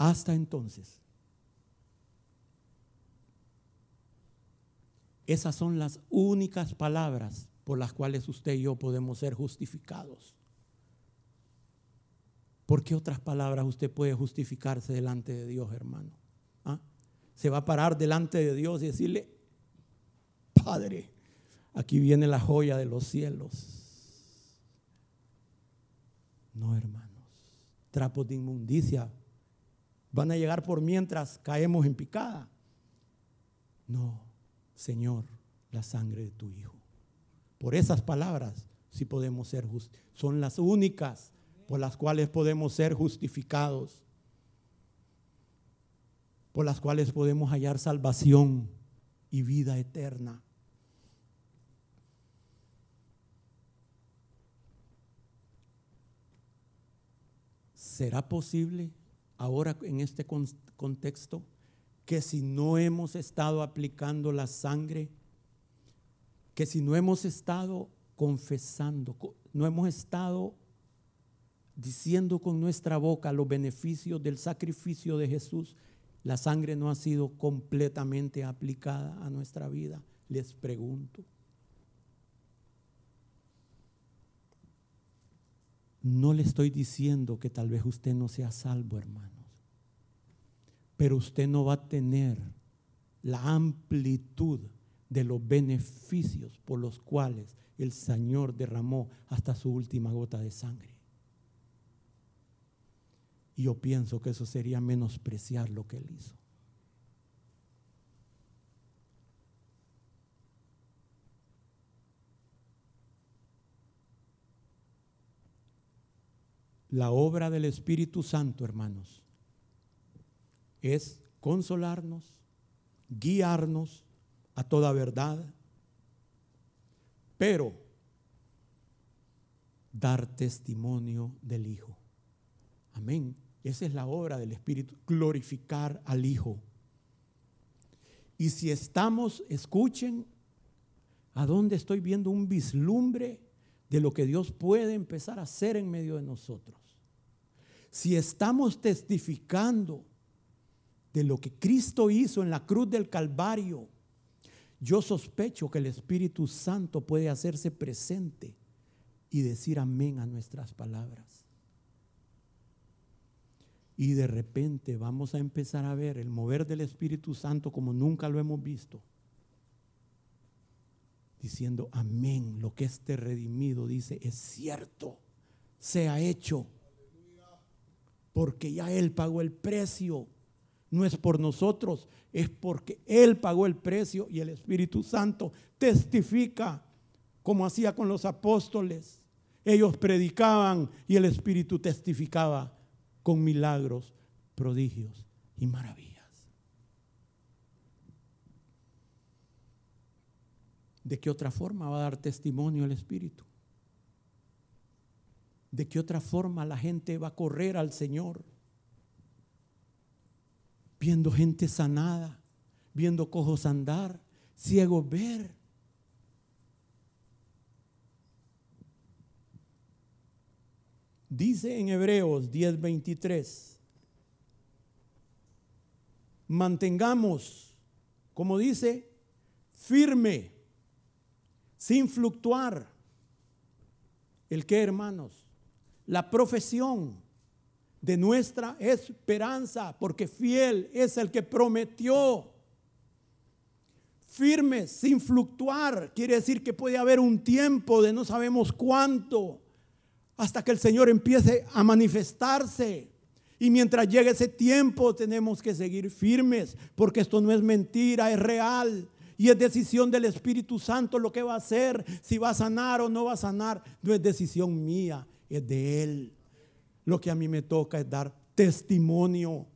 Hasta entonces. Esas son las únicas palabras por las cuales usted y yo podemos ser justificados. ¿Por qué otras palabras usted puede justificarse delante de Dios, hermano? ¿Ah? Se va a parar delante de Dios y decirle, Padre, aquí viene la joya de los cielos. No, hermanos. Trapos de inmundicia van a llegar por mientras caemos en picada. No, Señor, la sangre de tu Hijo. Por esas palabras sí podemos ser justos. Son las únicas por las cuales podemos ser justificados. Por las cuales podemos hallar salvación y vida eterna. ¿Será posible ahora en este contexto que si no hemos estado aplicando la sangre, que si no hemos estado confesando, no hemos estado diciendo con nuestra boca los beneficios del sacrificio de Jesús, la sangre no ha sido completamente aplicada a nuestra vida. Les pregunto. No le estoy diciendo que tal vez usted no sea salvo, hermanos, pero usted no va a tener la amplitud de los beneficios por los cuales el Señor derramó hasta su última gota de sangre. Y yo pienso que eso sería menospreciar lo que Él hizo. La obra del Espíritu Santo, hermanos, es consolarnos, guiarnos a toda verdad, pero dar testimonio del Hijo. Amén. Esa es la obra del Espíritu, glorificar al Hijo. Y si estamos, escuchen, a dónde estoy viendo un vislumbre de lo que Dios puede empezar a hacer en medio de nosotros. Si estamos testificando de lo que Cristo hizo en la cruz del Calvario, yo sospecho que el Espíritu Santo puede hacerse presente y decir amén a nuestras palabras. Y de repente vamos a empezar a ver el mover del Espíritu Santo como nunca lo hemos visto diciendo, amén, lo que este redimido dice es cierto, se ha hecho, porque ya Él pagó el precio. No es por nosotros, es porque Él pagó el precio y el Espíritu Santo testifica como hacía con los apóstoles. Ellos predicaban y el Espíritu testificaba con milagros, prodigios y maravillas. ¿De qué otra forma va a dar testimonio el Espíritu? ¿De qué otra forma la gente va a correr al Señor? viendo gente sanada, viendo cojos andar, ciegos ver. Dice en Hebreos 10:23, mantengamos, como dice, firme, sin fluctuar. ¿El qué, hermanos? La profesión de nuestra esperanza, porque fiel es el que prometió. Firme, sin fluctuar, quiere decir que puede haber un tiempo de no sabemos cuánto, hasta que el Señor empiece a manifestarse. Y mientras llegue ese tiempo tenemos que seguir firmes, porque esto no es mentira, es real. Y es decisión del Espíritu Santo lo que va a hacer, si va a sanar o no va a sanar. No es decisión mía, es de Él. Lo que a mí me toca es dar testimonio.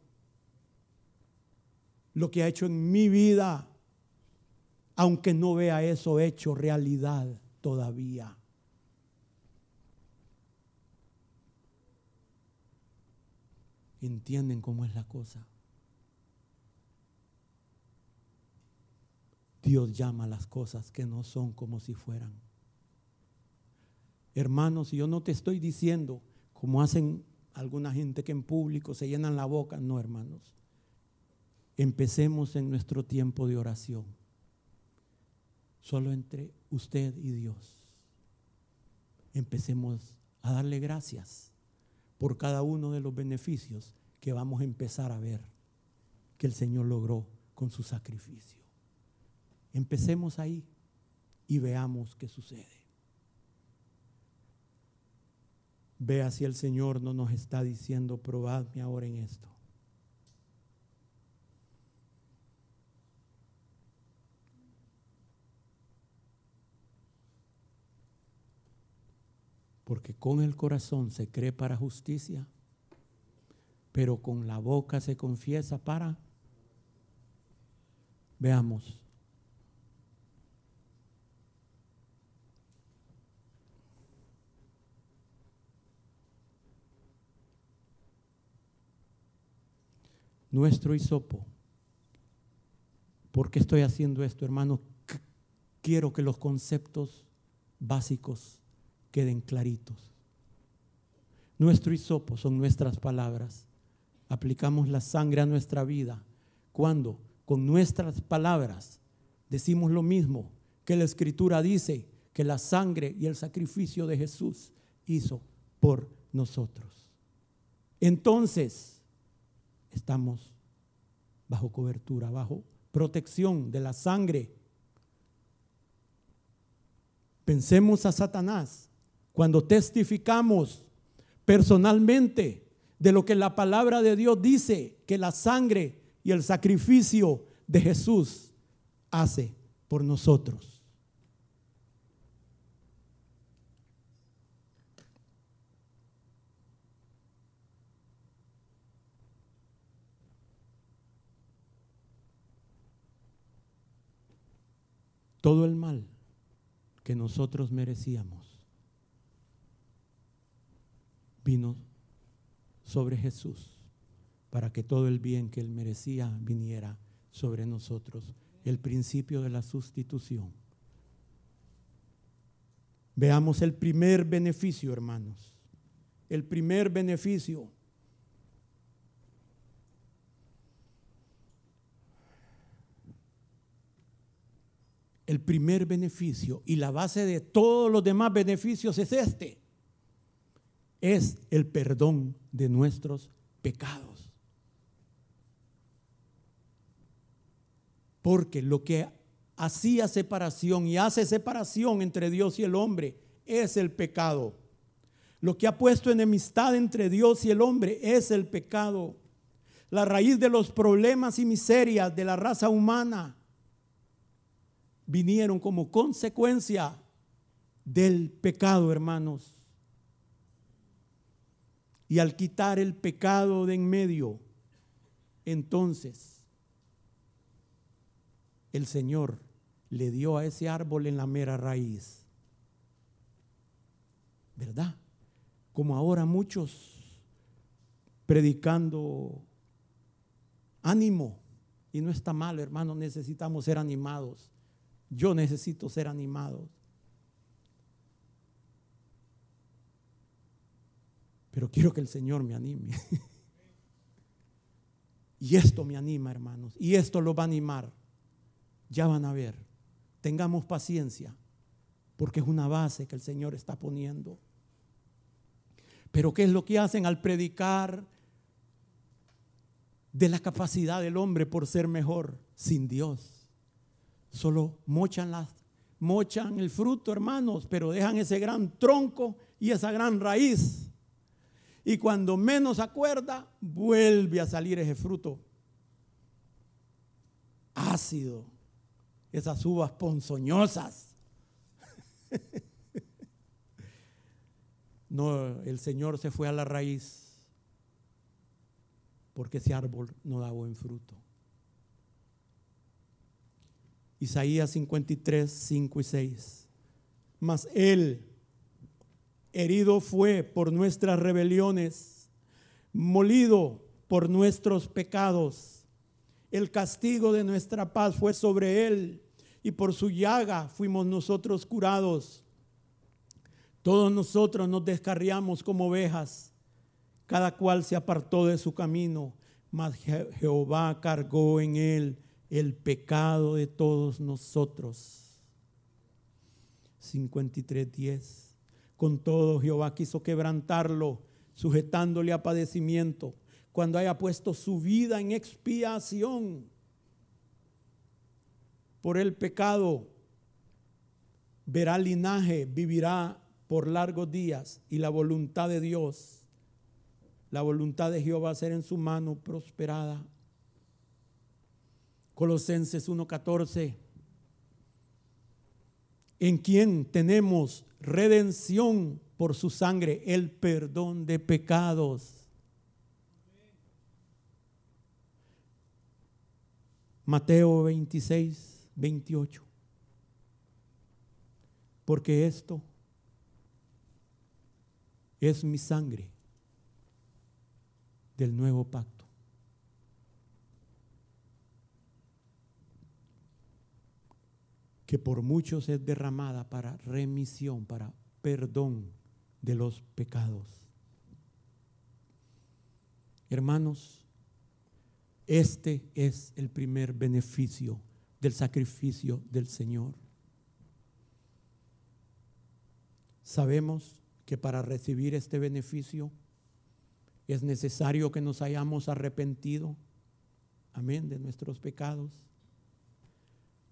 Lo que ha hecho en mi vida, aunque no vea eso hecho realidad todavía. entienden cómo es la cosa. Dios llama las cosas que no son como si fueran. Hermanos, yo no te estoy diciendo como hacen alguna gente que en público se llenan la boca. No, hermanos. Empecemos en nuestro tiempo de oración. Solo entre usted y Dios. Empecemos a darle gracias por cada uno de los beneficios que vamos a empezar a ver que el Señor logró con su sacrificio. Empecemos ahí y veamos qué sucede. Vea si el Señor no nos está diciendo, probadme ahora en esto. Porque con el corazón se cree para justicia, pero con la boca se confiesa para... Veamos. Nuestro hisopo. ¿Por qué estoy haciendo esto, hermano? Quiero que los conceptos básicos queden claritos. Nuestro hisopo son nuestras palabras. Aplicamos la sangre a nuestra vida cuando con nuestras palabras decimos lo mismo que la escritura dice que la sangre y el sacrificio de Jesús hizo por nosotros. Entonces, estamos bajo cobertura, bajo protección de la sangre. Pensemos a Satanás cuando testificamos personalmente de lo que la palabra de Dios dice que la sangre y el sacrificio de Jesús hace por nosotros. Todo el mal que nosotros merecíamos vino sobre Jesús para que todo el bien que él merecía viniera sobre nosotros. El principio de la sustitución. Veamos el primer beneficio, hermanos. El primer beneficio. El primer beneficio y la base de todos los demás beneficios es este es el perdón de nuestros pecados. Porque lo que hacía separación y hace separación entre Dios y el hombre es el pecado. Lo que ha puesto enemistad entre Dios y el hombre es el pecado. La raíz de los problemas y miserias de la raza humana vinieron como consecuencia del pecado, hermanos. Y al quitar el pecado de en medio, entonces el Señor le dio a ese árbol en la mera raíz. ¿Verdad? Como ahora muchos predicando ánimo. Y no está mal, hermano, necesitamos ser animados. Yo necesito ser animado. Pero quiero que el Señor me anime. y esto me anima, hermanos. Y esto lo va a animar. Ya van a ver. Tengamos paciencia, porque es una base que el Señor está poniendo. Pero ¿qué es lo que hacen al predicar de la capacidad del hombre por ser mejor sin Dios? Solo mochan las mochan el fruto, hermanos, pero dejan ese gran tronco y esa gran raíz. Y cuando menos acuerda, vuelve a salir ese fruto ácido, esas uvas ponzoñosas. No, el Señor se fue a la raíz porque ese árbol no da buen fruto. Isaías 53, 5 y 6. Mas Él, herido fue por nuestras rebeliones, molido por nuestros pecados. El castigo de nuestra paz fue sobre Él y por su llaga fuimos nosotros curados. Todos nosotros nos descarriamos como ovejas, cada cual se apartó de su camino, mas Jehová cargó en él el pecado de todos nosotros. 53:10. Con todo Jehová quiso quebrantarlo, sujetándole a padecimiento, cuando haya puesto su vida en expiación por el pecado, verá linaje, vivirá por largos días y la voluntad de Dios, la voluntad de Jehová va a ser en su mano prosperada. Colosenses 1:14, en quien tenemos redención por su sangre, el perdón de pecados. Mateo 26, 28. Porque esto es mi sangre del nuevo pacto. Que por muchos es derramada para remisión, para perdón de los pecados. Hermanos, este es el primer beneficio del sacrificio del Señor. Sabemos que para recibir este beneficio es necesario que nos hayamos arrepentido, amén, de nuestros pecados.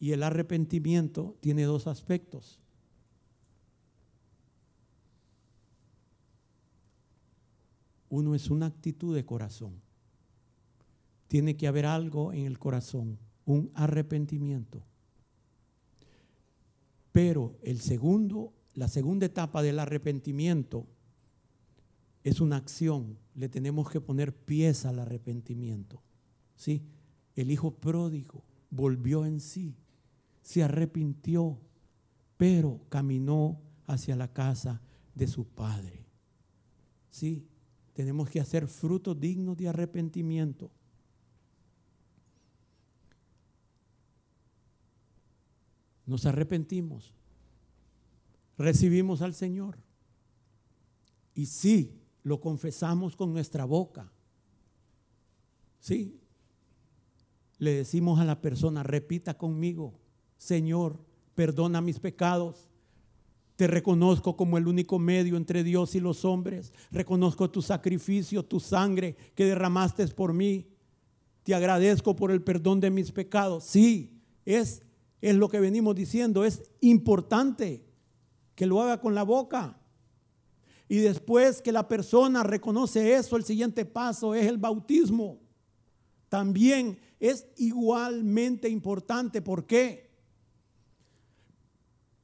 Y el arrepentimiento tiene dos aspectos. Uno es una actitud de corazón. Tiene que haber algo en el corazón, un arrepentimiento. Pero el segundo la segunda etapa del arrepentimiento es una acción. Le tenemos que poner pies al arrepentimiento. ¿Sí? El hijo pródigo volvió en sí, se arrepintió, pero caminó hacia la casa de su padre. ¿Sí? Tenemos que hacer frutos dignos de arrepentimiento. Nos arrepentimos recibimos al Señor. Y sí, lo confesamos con nuestra boca. Sí, le decimos a la persona, repita conmigo, Señor, perdona mis pecados. Te reconozco como el único medio entre Dios y los hombres. Reconozco tu sacrificio, tu sangre que derramaste por mí. Te agradezco por el perdón de mis pecados. Sí, es, es lo que venimos diciendo. Es importante que lo haga con la boca. Y después que la persona reconoce eso, el siguiente paso es el bautismo. También es igualmente importante. ¿Por qué?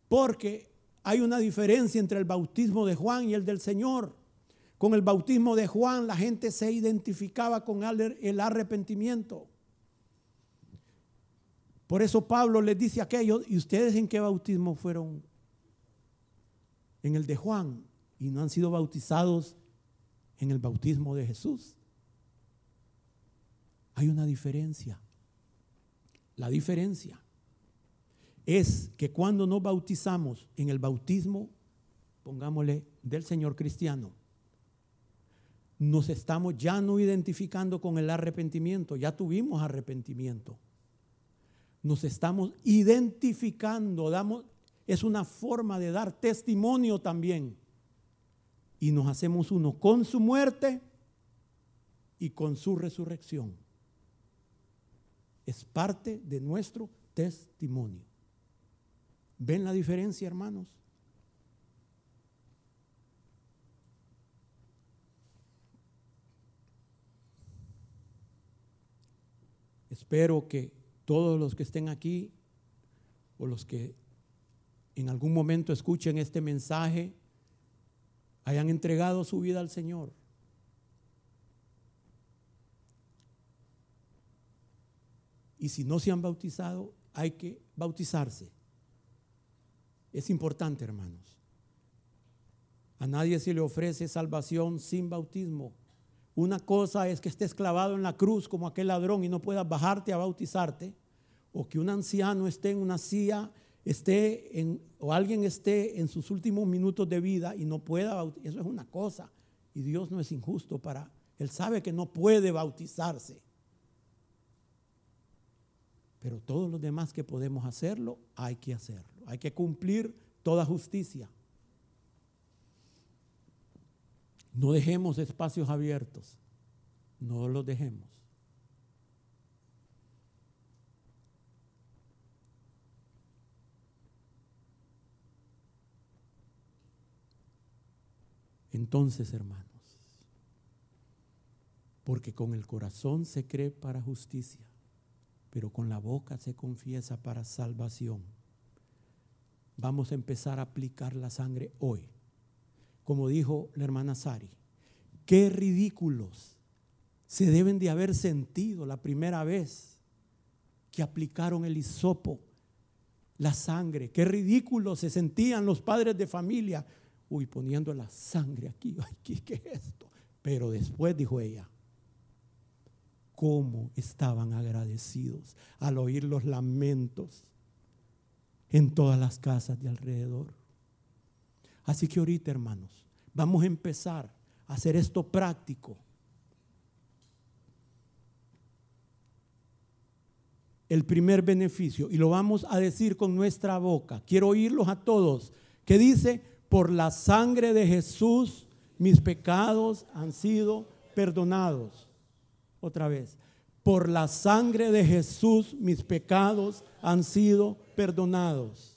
Porque hay una diferencia entre el bautismo de Juan y el del Señor. Con el bautismo de Juan la gente se identificaba con el arrepentimiento. Por eso Pablo les dice a aquellos, ¿y ustedes en qué bautismo fueron en el de Juan y no han sido bautizados en el bautismo de Jesús. Hay una diferencia. La diferencia es que cuando nos bautizamos en el bautismo, pongámosle, del Señor cristiano, nos estamos ya no identificando con el arrepentimiento, ya tuvimos arrepentimiento. Nos estamos identificando, damos, es una forma de dar testimonio también. Y nos hacemos uno con su muerte y con su resurrección. Es parte de nuestro testimonio. ¿Ven la diferencia, hermanos? Espero que todos los que estén aquí o los que en algún momento escuchen este mensaje hayan entregado su vida al Señor. Y si no se han bautizado, hay que bautizarse. Es importante, hermanos. A nadie se le ofrece salvación sin bautismo. Una cosa es que estés clavado en la cruz como aquel ladrón y no puedas bajarte a bautizarte, o que un anciano esté en una silla, esté en, o alguien esté en sus últimos minutos de vida y no pueda bautizarse. Eso es una cosa. Y Dios no es injusto para, Él sabe que no puede bautizarse. Pero todos los demás que podemos hacerlo, hay que hacerlo. Hay que cumplir toda justicia. No dejemos espacios abiertos. No los dejemos. Entonces, hermanos, porque con el corazón se cree para justicia, pero con la boca se confiesa para salvación. Vamos a empezar a aplicar la sangre hoy. Como dijo la hermana Sari, qué ridículos se deben de haber sentido la primera vez que aplicaron el hisopo, la sangre. Qué ridículos se sentían los padres de familia. Uy, poniendo la sangre aquí. Ay, ¿qué, qué es esto? Pero después dijo ella, cómo estaban agradecidos al oír los lamentos en todas las casas de alrededor. Así que ahorita, hermanos, vamos a empezar a hacer esto práctico. El primer beneficio, y lo vamos a decir con nuestra boca, quiero oírlos a todos, que dice, por la sangre de Jesús mis pecados han sido perdonados. Otra vez, por la sangre de Jesús mis pecados han sido perdonados.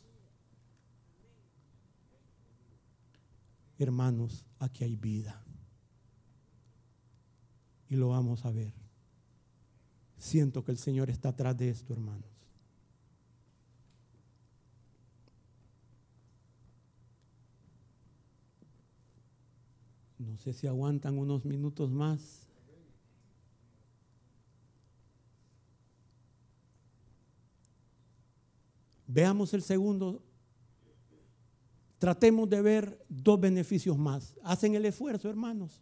Hermanos, aquí hay vida. Y lo vamos a ver. Siento que el Señor está atrás de esto, hermanos. No sé si aguantan unos minutos más. Veamos el segundo. Tratemos de ver dos beneficios más. Hacen el esfuerzo, hermanos.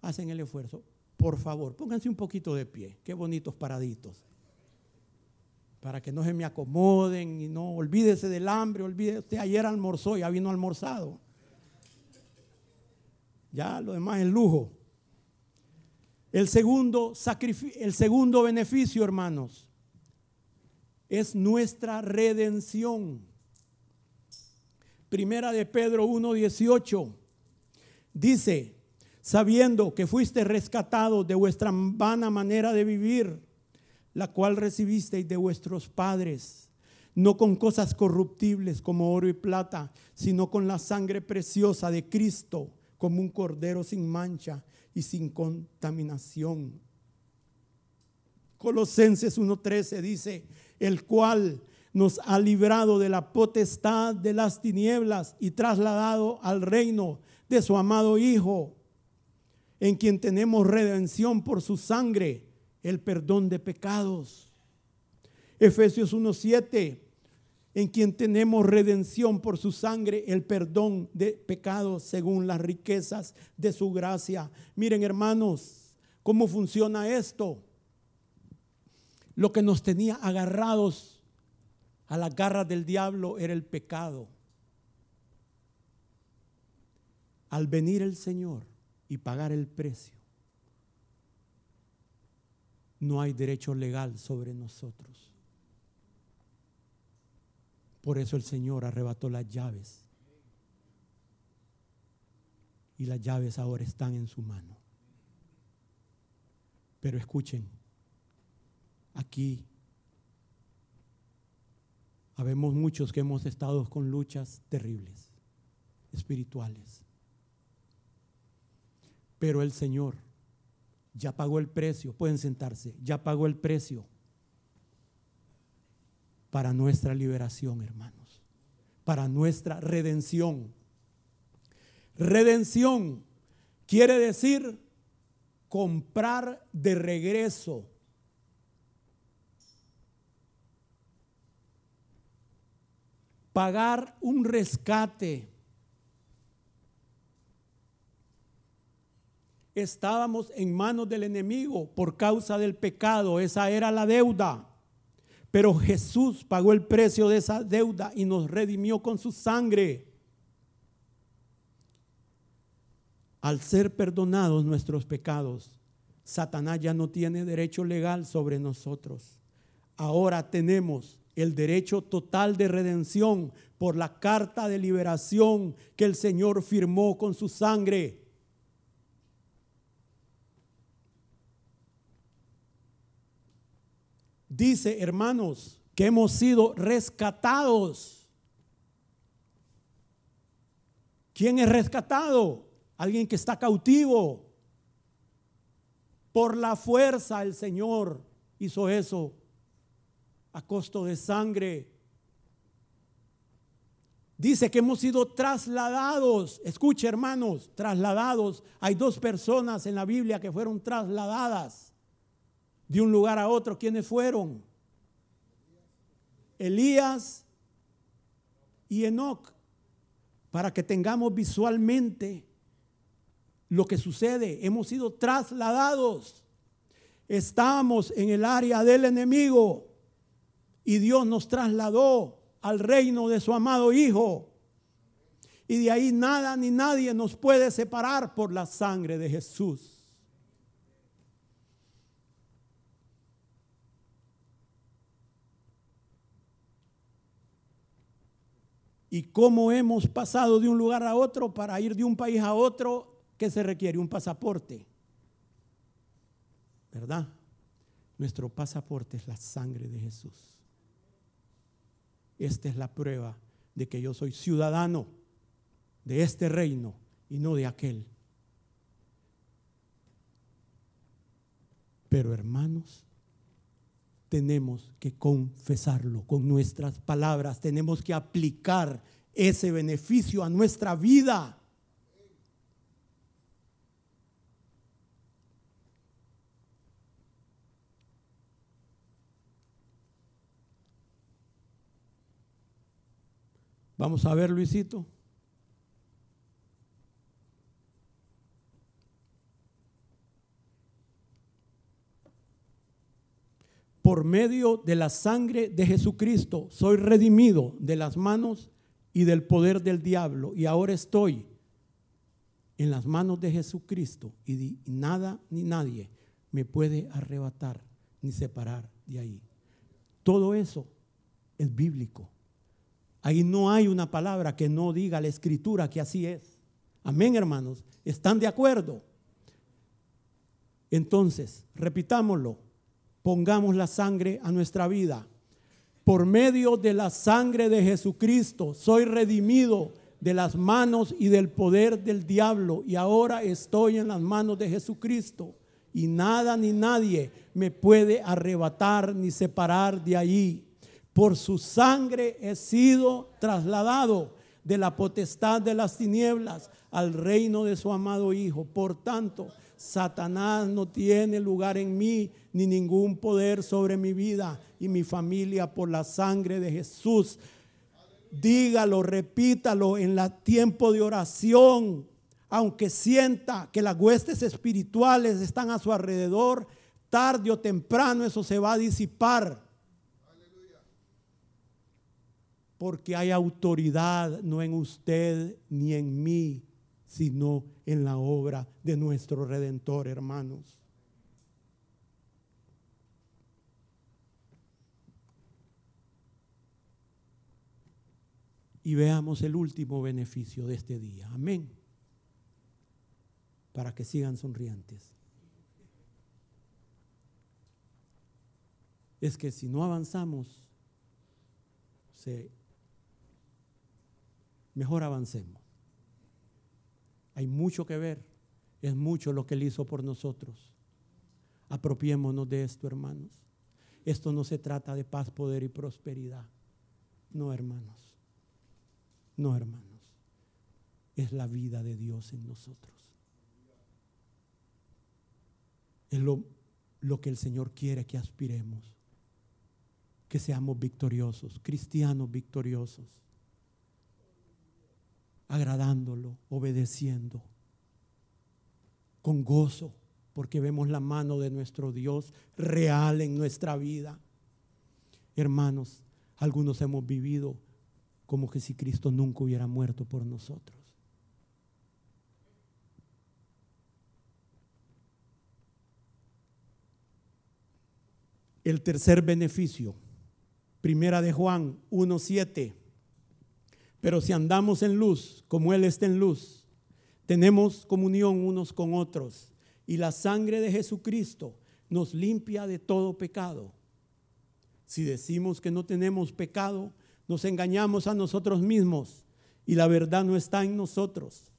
Hacen el esfuerzo. Por favor, pónganse un poquito de pie. Qué bonitos paraditos. Para que no se me acomoden y no olvídese del hambre. Olvídese, ayer almorzó, ya vino almorzado. Ya lo demás es lujo. El segundo, el segundo beneficio, hermanos, es nuestra redención. Primera de Pedro 1:18 dice, sabiendo que fuiste rescatado de vuestra vana manera de vivir, la cual recibisteis de vuestros padres, no con cosas corruptibles como oro y plata, sino con la sangre preciosa de Cristo, como un cordero sin mancha y sin contaminación. Colosenses 1:13 dice, el cual nos ha librado de la potestad de las tinieblas y trasladado al reino de su amado Hijo, en quien tenemos redención por su sangre, el perdón de pecados. Efesios 1:7, en quien tenemos redención por su sangre, el perdón de pecados según las riquezas de su gracia. Miren hermanos, ¿cómo funciona esto? Lo que nos tenía agarrados a las garras del diablo era el pecado. Al venir el Señor y pagar el precio, no hay derecho legal sobre nosotros. Por eso el Señor arrebató las llaves. Y las llaves ahora están en su mano. Pero escuchen, aquí habemos muchos que hemos estado con luchas terribles, espirituales. Pero el Señor ya pagó el precio, pueden sentarse, ya pagó el precio para nuestra liberación, hermanos, para nuestra redención. Redención quiere decir comprar de regreso. Pagar un rescate. Estábamos en manos del enemigo por causa del pecado. Esa era la deuda. Pero Jesús pagó el precio de esa deuda y nos redimió con su sangre. Al ser perdonados nuestros pecados, Satanás ya no tiene derecho legal sobre nosotros. Ahora tenemos el derecho total de redención por la carta de liberación que el Señor firmó con su sangre. dice, hermanos, que hemos sido rescatados. ¿Quién es rescatado? Alguien que está cautivo. Por la fuerza el Señor hizo eso a costo de sangre. Dice que hemos sido trasladados. Escuche, hermanos, trasladados. Hay dos personas en la Biblia que fueron trasladadas de un lugar a otro. ¿Quiénes fueron? Elías y Enoch, para que tengamos visualmente lo que sucede. Hemos sido trasladados. Estamos en el área del enemigo y Dios nos trasladó al reino de su amado Hijo. Y de ahí nada ni nadie nos puede separar por la sangre de Jesús. y cómo hemos pasado de un lugar a otro para ir de un país a otro, ¿qué se requiere? Un pasaporte. ¿Verdad? Nuestro pasaporte es la sangre de Jesús. Esta es la prueba de que yo soy ciudadano de este reino y no de aquel. Pero hermanos, tenemos que confesarlo con nuestras palabras, tenemos que aplicar ese beneficio a nuestra vida. Vamos a ver, Luisito. por medio de la sangre de Jesucristo soy redimido de las manos y del poder del diablo y ahora estoy en las manos de Jesucristo y nada ni nadie me puede arrebatar ni separar de ahí. Todo eso es bíblico. Ahí no hay una palabra que no diga la escritura que así es. Amén, hermanos. ¿Están de acuerdo? Entonces, repitámoslo pongamos la sangre a nuestra vida. Por medio de la sangre de Jesucristo soy redimido de las manos y del poder del diablo y ahora estoy en las manos de Jesucristo y nada ni nadie me puede arrebatar ni separar de allí. Por su sangre he sido trasladado de la potestad de las tinieblas al reino de su amado Hijo. Por tanto, Satanás no tiene lugar en mí ni ningún poder sobre mi vida y mi familia por la sangre de Jesús. Dígalo, repítalo en el tiempo de oración. Aunque sienta que las huestes espirituales están a su alrededor, tarde o temprano eso se va a disipar. Porque hay autoridad no en usted ni en mí, sino en la obra de nuestro Redentor, hermanos. Y veamos el último beneficio de este día. Amén. Para que sigan sonrientes. Es que si no avanzamos, se, mejor avancemos. Hay mucho que ver, es mucho lo que Él hizo por nosotros. Apropiémonos de esto, hermanos. Esto no se trata de paz, poder y prosperidad. No, hermanos. No, hermanos. Es la vida de Dios en nosotros. Es lo, lo que el Señor quiere que aspiremos. Que seamos victoriosos, cristianos victoriosos agradándolo, obedeciendo, con gozo, porque vemos la mano de nuestro Dios real en nuestra vida. Hermanos, algunos hemos vivido como que si Cristo nunca hubiera muerto por nosotros. El tercer beneficio, primera de Juan 1.7 pero si andamos en luz, como Él está en luz, tenemos comunión unos con otros. Y la sangre de Jesucristo nos limpia de todo pecado. Si decimos que no tenemos pecado, nos engañamos a nosotros mismos y la verdad no está en nosotros.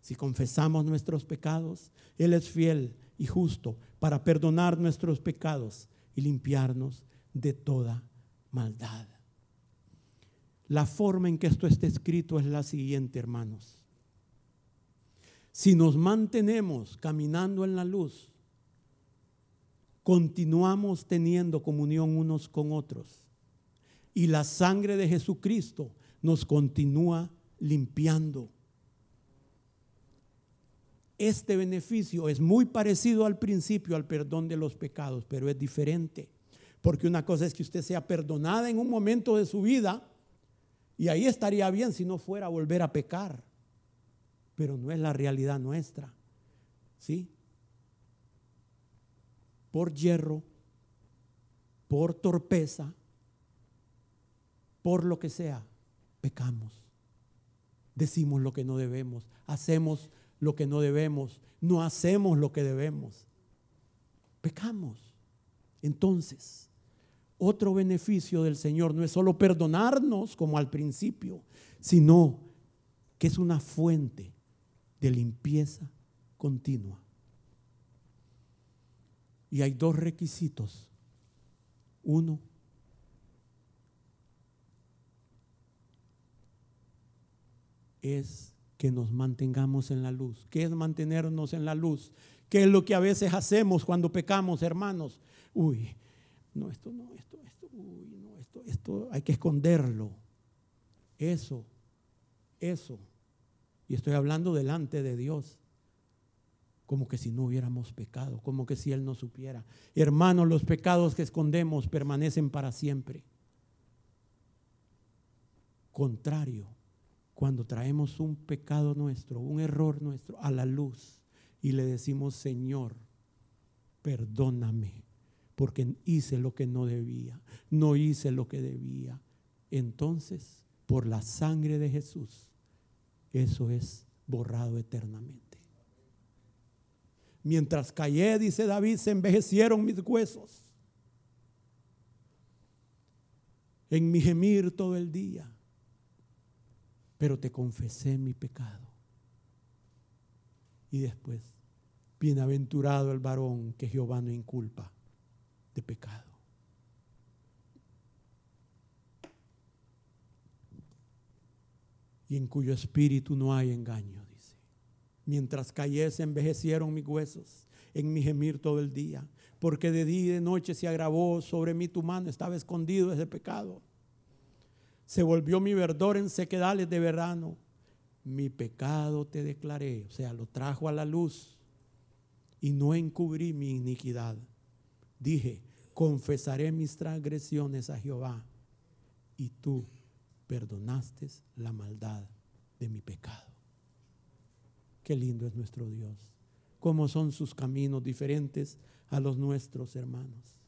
Si confesamos nuestros pecados, Él es fiel y justo para perdonar nuestros pecados y limpiarnos de toda maldad. La forma en que esto está escrito es la siguiente, hermanos. Si nos mantenemos caminando en la luz, continuamos teniendo comunión unos con otros y la sangre de Jesucristo nos continúa limpiando. Este beneficio es muy parecido al principio, al perdón de los pecados, pero es diferente. Porque una cosa es que usted sea perdonada en un momento de su vida y ahí estaría bien si no fuera a volver a pecar. Pero no es la realidad nuestra. ¿Sí? Por hierro, por torpeza, por lo que sea, pecamos. Decimos lo que no debemos, hacemos lo que no debemos, no hacemos lo que debemos. Pecamos. Entonces, otro beneficio del Señor no es solo perdonarnos como al principio, sino que es una fuente de limpieza continua. Y hay dos requisitos. Uno, es que nos mantengamos en la luz. ¿Qué es mantenernos en la luz? ¿Qué es lo que a veces hacemos cuando pecamos, hermanos? Uy, no, esto no, esto, esto, uy, no, esto, esto hay que esconderlo. Eso, eso. Y estoy hablando delante de Dios. Como que si no hubiéramos pecado, como que si Él no supiera. Hermanos, los pecados que escondemos permanecen para siempre. Contrario, cuando traemos un pecado nuestro, un error nuestro a la luz y le decimos, Señor, perdóname porque hice lo que no debía, no hice lo que debía. Entonces, por la sangre de Jesús, eso es borrado eternamente. Mientras callé, dice David, se envejecieron mis huesos. En mi gemir todo el día. Pero te confesé mi pecado. Y después, bienaventurado el varón que Jehová no inculpa de pecado. Y en cuyo espíritu no hay engaño, dice. Mientras cayese, envejecieron mis huesos en mi gemir todo el día, porque de día y de noche se agravó sobre mí tu mano, estaba escondido ese pecado. Se volvió mi verdor en sequedales de verano. Mi pecado te declaré, o sea, lo trajo a la luz y no encubrí mi iniquidad dije, confesaré mis transgresiones a Jehová y tú perdonaste la maldad de mi pecado. Qué lindo es nuestro Dios. Cómo son sus caminos diferentes a los nuestros hermanos.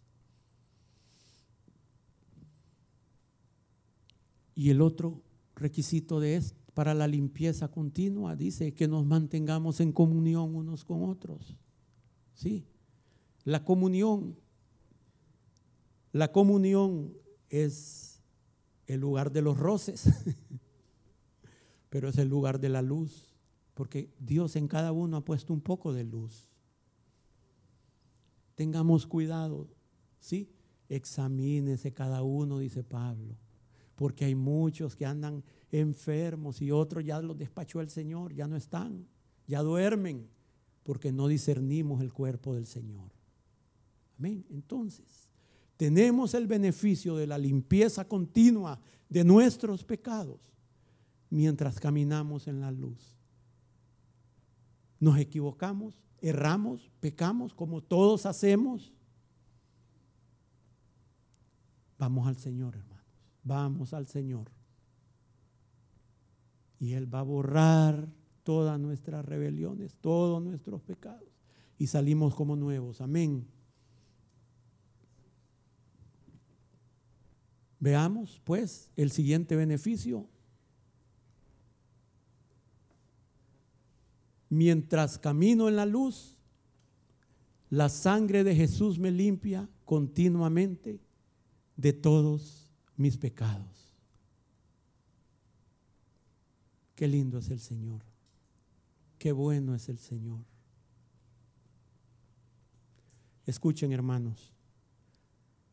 Y el otro requisito de esto para la limpieza continua dice que nos mantengamos en comunión unos con otros. Sí. La comunión la comunión es el lugar de los roces, pero es el lugar de la luz, porque Dios en cada uno ha puesto un poco de luz. Tengamos cuidado, ¿sí? Examínese cada uno, dice Pablo, porque hay muchos que andan enfermos y otros ya los despachó el Señor, ya no están, ya duermen, porque no discernimos el cuerpo del Señor. Amén. Entonces, tenemos el beneficio de la limpieza continua de nuestros pecados mientras caminamos en la luz. Nos equivocamos, erramos, pecamos como todos hacemos. Vamos al Señor, hermanos. Vamos al Señor. Y Él va a borrar todas nuestras rebeliones, todos nuestros pecados. Y salimos como nuevos. Amén. Veamos pues el siguiente beneficio. Mientras camino en la luz, la sangre de Jesús me limpia continuamente de todos mis pecados. Qué lindo es el Señor. Qué bueno es el Señor. Escuchen hermanos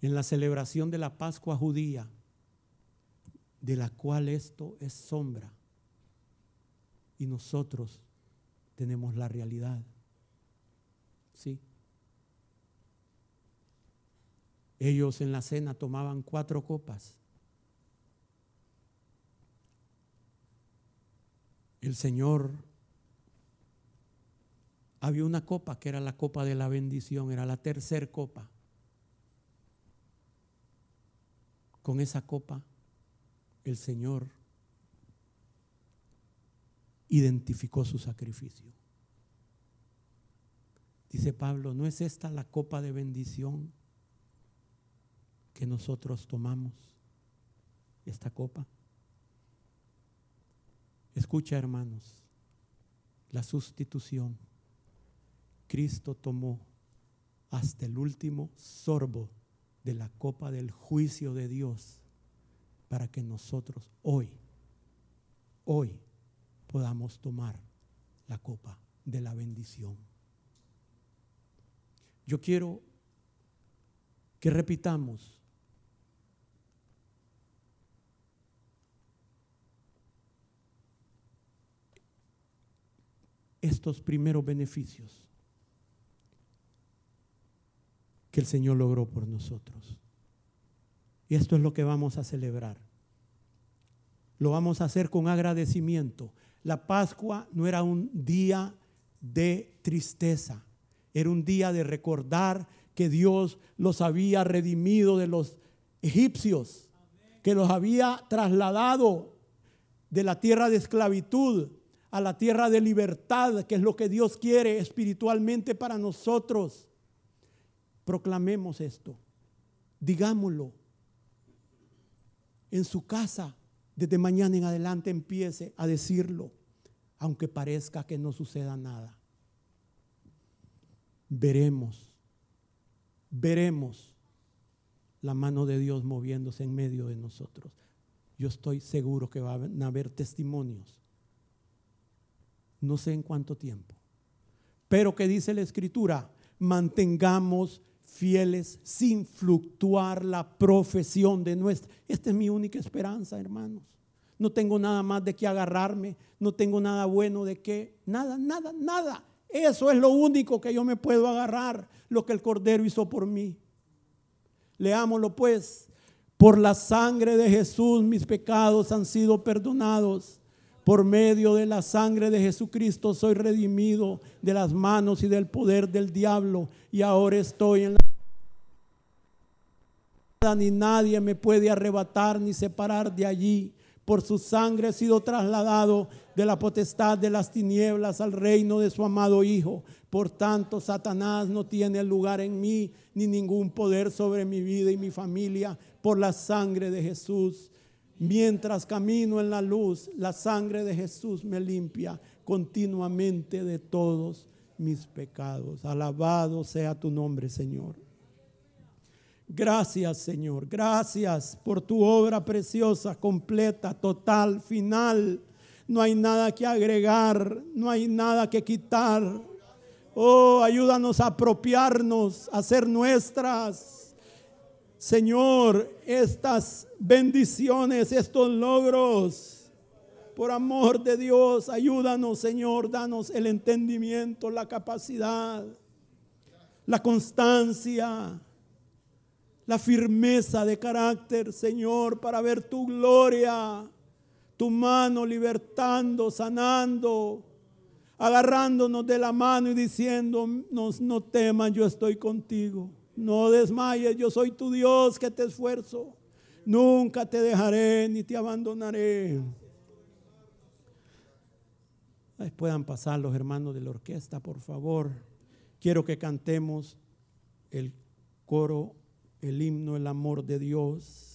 en la celebración de la Pascua judía, de la cual esto es sombra. Y nosotros tenemos la realidad. ¿Sí? Ellos en la cena tomaban cuatro copas. El Señor, había una copa que era la copa de la bendición, era la tercera copa. Con esa copa, el Señor identificó su sacrificio. Dice Pablo, ¿no es esta la copa de bendición que nosotros tomamos? Esta copa. Escucha hermanos, la sustitución. Cristo tomó hasta el último sorbo de la copa del juicio de Dios para que nosotros hoy, hoy podamos tomar la copa de la bendición. Yo quiero que repitamos estos primeros beneficios que el Señor logró por nosotros. Y esto es lo que vamos a celebrar. Lo vamos a hacer con agradecimiento. La Pascua no era un día de tristeza, era un día de recordar que Dios los había redimido de los egipcios, que los había trasladado de la tierra de esclavitud a la tierra de libertad, que es lo que Dios quiere espiritualmente para nosotros. Proclamemos esto. Digámoslo. En su casa, desde mañana en adelante empiece a decirlo, aunque parezca que no suceda nada. Veremos, veremos la mano de Dios moviéndose en medio de nosotros. Yo estoy seguro que van a haber testimonios. No sé en cuánto tiempo. Pero que dice la escritura, mantengamos fieles sin fluctuar la profesión de nuestra. Esta es mi única esperanza, hermanos. No tengo nada más de qué agarrarme, no tengo nada bueno de qué, nada, nada, nada. Eso es lo único que yo me puedo agarrar, lo que el Cordero hizo por mí. Leámoslo pues. Por la sangre de Jesús mis pecados han sido perdonados por medio de la sangre de Jesucristo soy redimido de las manos y del poder del diablo y ahora estoy en la ni nadie me puede arrebatar ni separar de allí. Por su sangre he sido trasladado de la potestad de las tinieblas al reino de su amado Hijo. Por tanto, Satanás no tiene lugar en mí ni ningún poder sobre mi vida y mi familia por la sangre de Jesús. Mientras camino en la luz, la sangre de Jesús me limpia continuamente de todos mis pecados. Alabado sea tu nombre, Señor. Gracias, Señor. Gracias por tu obra preciosa, completa, total, final. No hay nada que agregar, no hay nada que quitar. Oh, ayúdanos a apropiarnos, a hacer nuestras. Señor, estas bendiciones, estos logros. Por amor de Dios, ayúdanos, Señor, danos el entendimiento, la capacidad, la constancia la firmeza de carácter, Señor, para ver tu gloria, tu mano libertando, sanando, agarrándonos de la mano y diciéndonos, no temas, yo estoy contigo. No desmayes, yo soy tu Dios que te esfuerzo. Nunca te dejaré ni te abandonaré. puedan pasar los hermanos de la orquesta, por favor. Quiero que cantemos el coro el himno, el amor de Dios.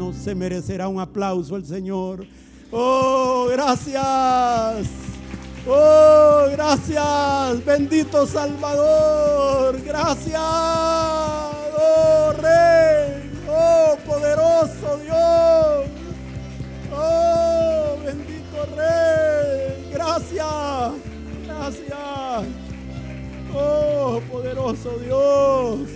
Hermanos, se merecerá un aplauso el Señor. Oh, gracias. Oh, gracias, bendito Salvador. Gracias, oh Rey, oh poderoso Dios. Oh, bendito Rey. Gracias, gracias. Oh, poderoso Dios.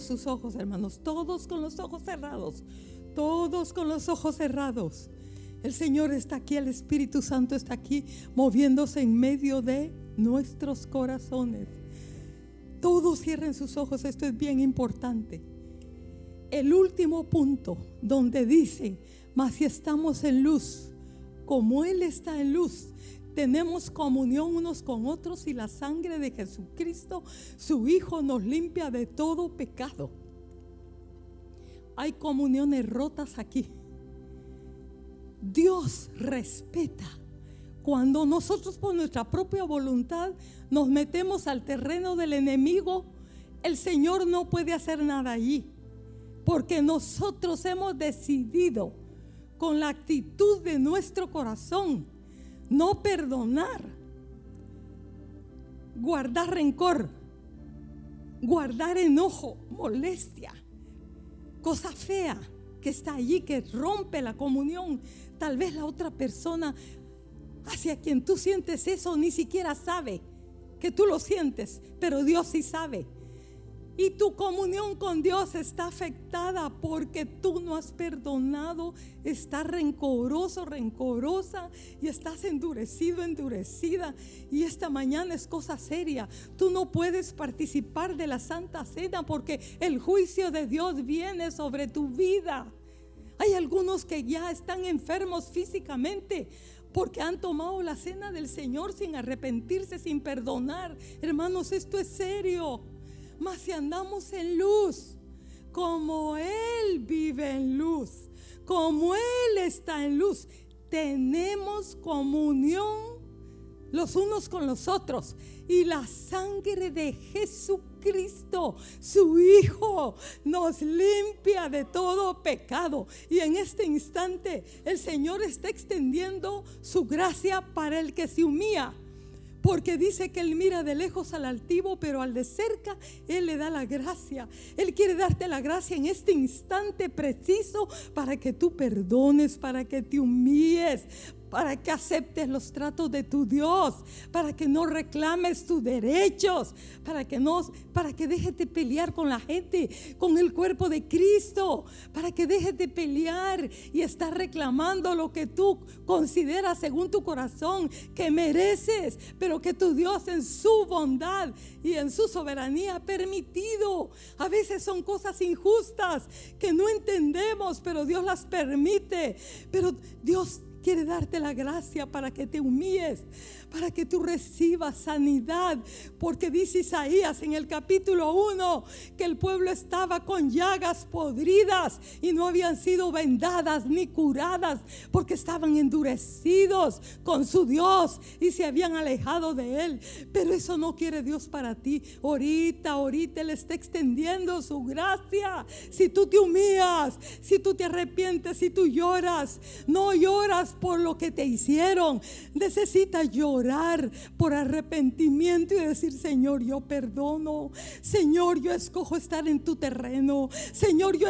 Sus ojos, hermanos, todos con los ojos cerrados todos con los ojos cerrados. El Señor está aquí, el Espíritu Santo está aquí, moviéndose en medio de nuestros corazones. Todos cierren sus ojos, esto es bien importante. El último punto donde dice, mas si estamos en luz, como Él está en luz, tenemos comunión unos con otros y la sangre de Jesucristo, su Hijo, nos limpia de todo pecado hay comuniones rotas aquí. Dios respeta cuando nosotros por nuestra propia voluntad nos metemos al terreno del enemigo, el Señor no puede hacer nada allí. Porque nosotros hemos decidido con la actitud de nuestro corazón no perdonar, guardar rencor, guardar enojo, molestia cosa fea. que está allí, que rompe la comunión. Tal vez la otra persona hacia quien tú sientes eso ni siquiera sabe que tú lo sientes, pero Dios sí sabe. Y tu comunión con Dios está afectada porque tú no has perdonado, estás rencoroso, rencorosa y estás endurecido, endurecida. Y esta mañana es cosa seria. Tú no puedes participar de la Santa Cena porque el juicio de Dios viene sobre tu vida. Hay algunos que ya están enfermos físicamente porque han tomado la cena del Señor sin arrepentirse, sin perdonar. Hermanos, esto es serio. Mas si andamos en luz, como Él vive en luz, como Él está en luz, tenemos comunión los unos con los otros. Y la sangre de Jesucristo, su Hijo, nos limpia de todo pecado. Y en este instante el Señor está extendiendo su gracia para el que se humilla. Porque dice que Él mira de lejos al altivo, pero al de cerca Él le da la gracia. Él quiere darte la gracia en este instante preciso para que tú perdones, para que te humilles, para que aceptes los tratos de tu Dios, para que no reclames tus derechos, para que no para que dejes de pelear con la gente, con el cuerpo de Cristo, para que dejes de pelear y estar reclamando lo que tú consideras según tu corazón que mereces, pero que tu Dios en su bondad y en su soberanía ha permitido. A veces son cosas injustas que no entendemos, pero Dios las permite. Pero Dios quiere darte la gracia para que te humilles, para que tú recibas sanidad. Porque dice Isaías en el capítulo 1 que el pueblo estaba con llagas podridas y no habían sido vendadas ni curadas porque estaban endurecidos con su Dios y se habían alejado de él. Pero eso no quiere Dios para ti. Ahorita, ahorita Él está extendiendo su gracia. Si tú te humillas, si tú te arrepientes, si tú lloras, no lloras por lo que te hicieron. Necesitas llorar orar por arrepentimiento y decir, Señor, yo perdono. Señor, yo escojo estar en tu terreno. Señor, yo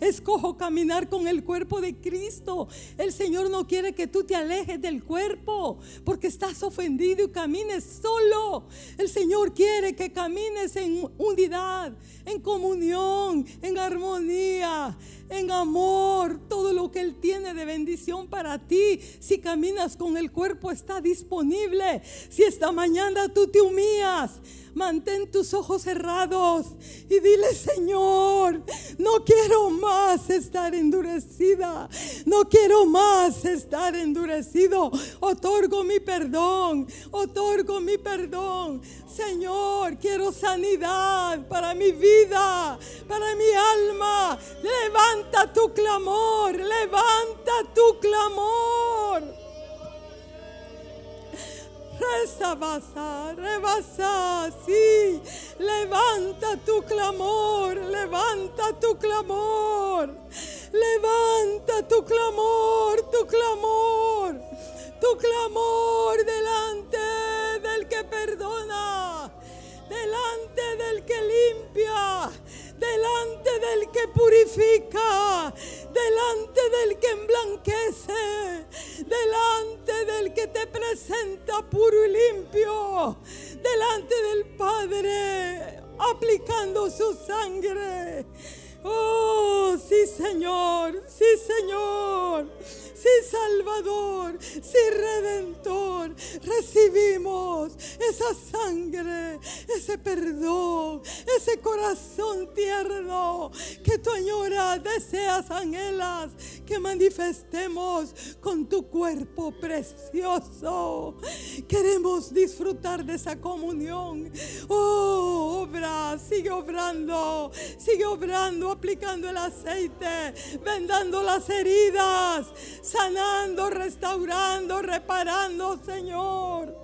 escojo caminar con el cuerpo de Cristo. El Señor no quiere que tú te alejes del cuerpo porque estás ofendido y camines solo. El Señor quiere que camines en unidad, en comunión, en armonía en amor, todo lo que Él tiene de bendición para ti. Si caminas con el cuerpo está disponible. Si esta mañana tú te humillas mantén tus ojos cerrados y dile, Señor, no quiero más estar endurecida, no quiero más estar endurecido. Otorgo mi perdón, otorgo mi perdón. Señor, quiero sanidad para mi vida, para mi alma. Levanta tu clamor, levanta tu clamor. Rebasa, rebasa, sí. Levanta tu clamor, levanta tu clamor. Levanta tu clamor, tu clamor. Tu clamor delante del que perdona, delante del que limpia, delante del que purifica, delante del que emblanquece, delante del que te presenta puro y limpio, delante del Padre, aplicando su sangre. Oh, sí Señor, sí Señor sí Salvador, sí Redentor, recibimos esa sangre, ese perdón, ese corazón tierno que tú añoras, deseas, anhelas, que manifestemos con tu cuerpo precioso. Queremos disfrutar de esa comunión. Oh, obra, sigue obrando, sigue obrando, aplicando el aceite, vendando las heridas sanando, restaurando, reparando, Señor.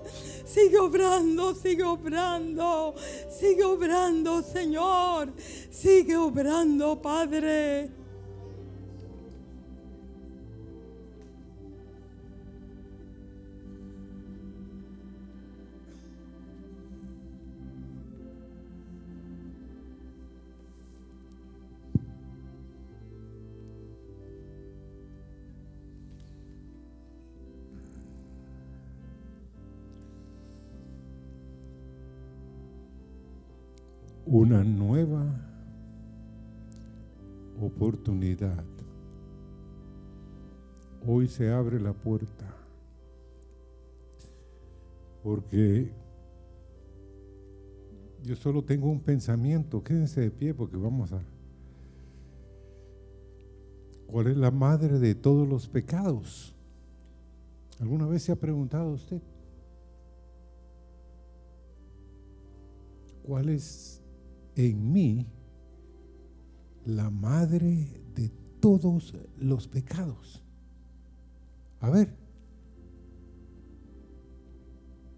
Sigue obrando, sigue obrando, sigue obrando, Señor. Sigue obrando, Padre. Una nueva oportunidad. Hoy se abre la puerta porque yo solo tengo un pensamiento, quédense de pie porque vamos a... ¿Cuál es la madre de todos los pecados? ¿Alguna vez se ha preguntado usted? ¿Cuál es en mí la madre de todos los pecados? A ver.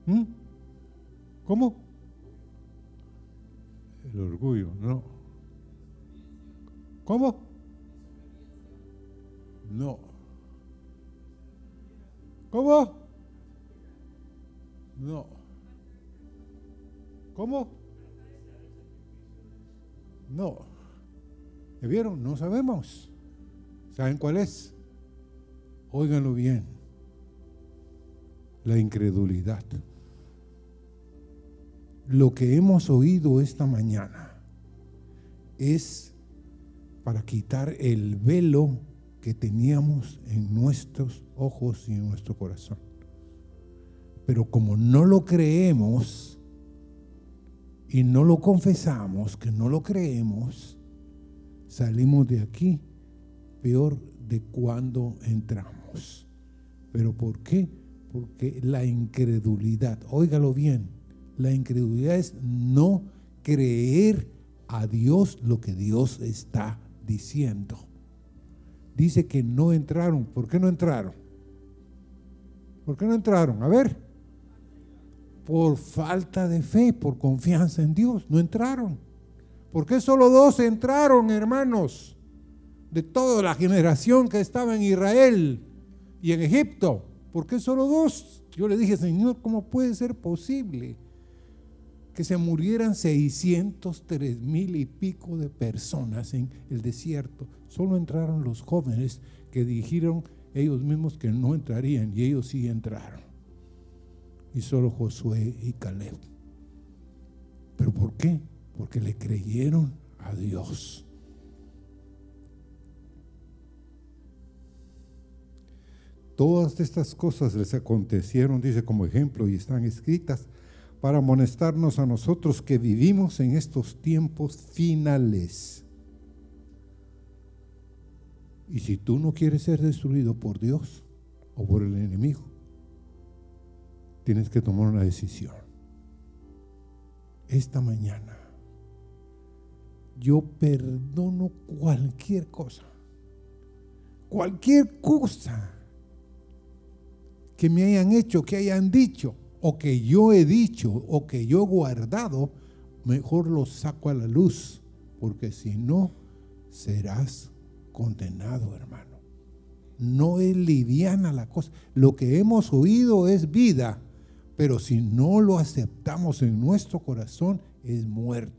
¿Mm? ¿Cómo? El orgullo, no. ¿Cómo? No. ¿Cómo? No. ¿Cómo? No. ¿Me vieron? No sabemos. ¿Saben cuál es? Óiganlo bien. La incredulidad. Lo que hemos oído esta mañana es para quitar el velo que teníamos en nuestros ojos y en nuestro corazón. Pero como no lo creemos y no lo confesamos, que no lo creemos, salimos de aquí peor de cuando entramos. ¿Pero por qué? Porque la incredulidad, óigalo bien, la incredulidad es no creer a Dios lo que Dios está diciendo dice que no entraron. ¿Por qué no entraron? ¿Por qué no entraron? A ver. Por falta de fe, por confianza en Dios. No entraron. ¿Por qué solo dos entraron, hermanos? De toda la generación que estaba en Israel y en Egipto. ¿Por qué solo dos? Yo le dije, Señor, ¿cómo puede ser posible? que se murieran 603 mil y pico de personas en el desierto. Solo entraron los jóvenes que dijeron ellos mismos que no entrarían y ellos sí entraron. Y solo Josué y Caleb. ¿Pero por qué? Porque le creyeron a Dios. Todas estas cosas les acontecieron, dice como ejemplo, y están escritas para amonestarnos a nosotros que vivimos en estos tiempos finales. Y si tú no quieres ser destruido por Dios o por el enemigo, tienes que tomar una decisión. Esta mañana yo perdono cualquier cosa, cualquier cosa que me hayan hecho, que hayan dicho o que yo he dicho o que yo he guardado, mejor lo saco a la luz, porque si no, serás condenado, hermano. No es liviana la cosa. Lo que hemos oído es vida, pero si no lo aceptamos en nuestro corazón, es muerte.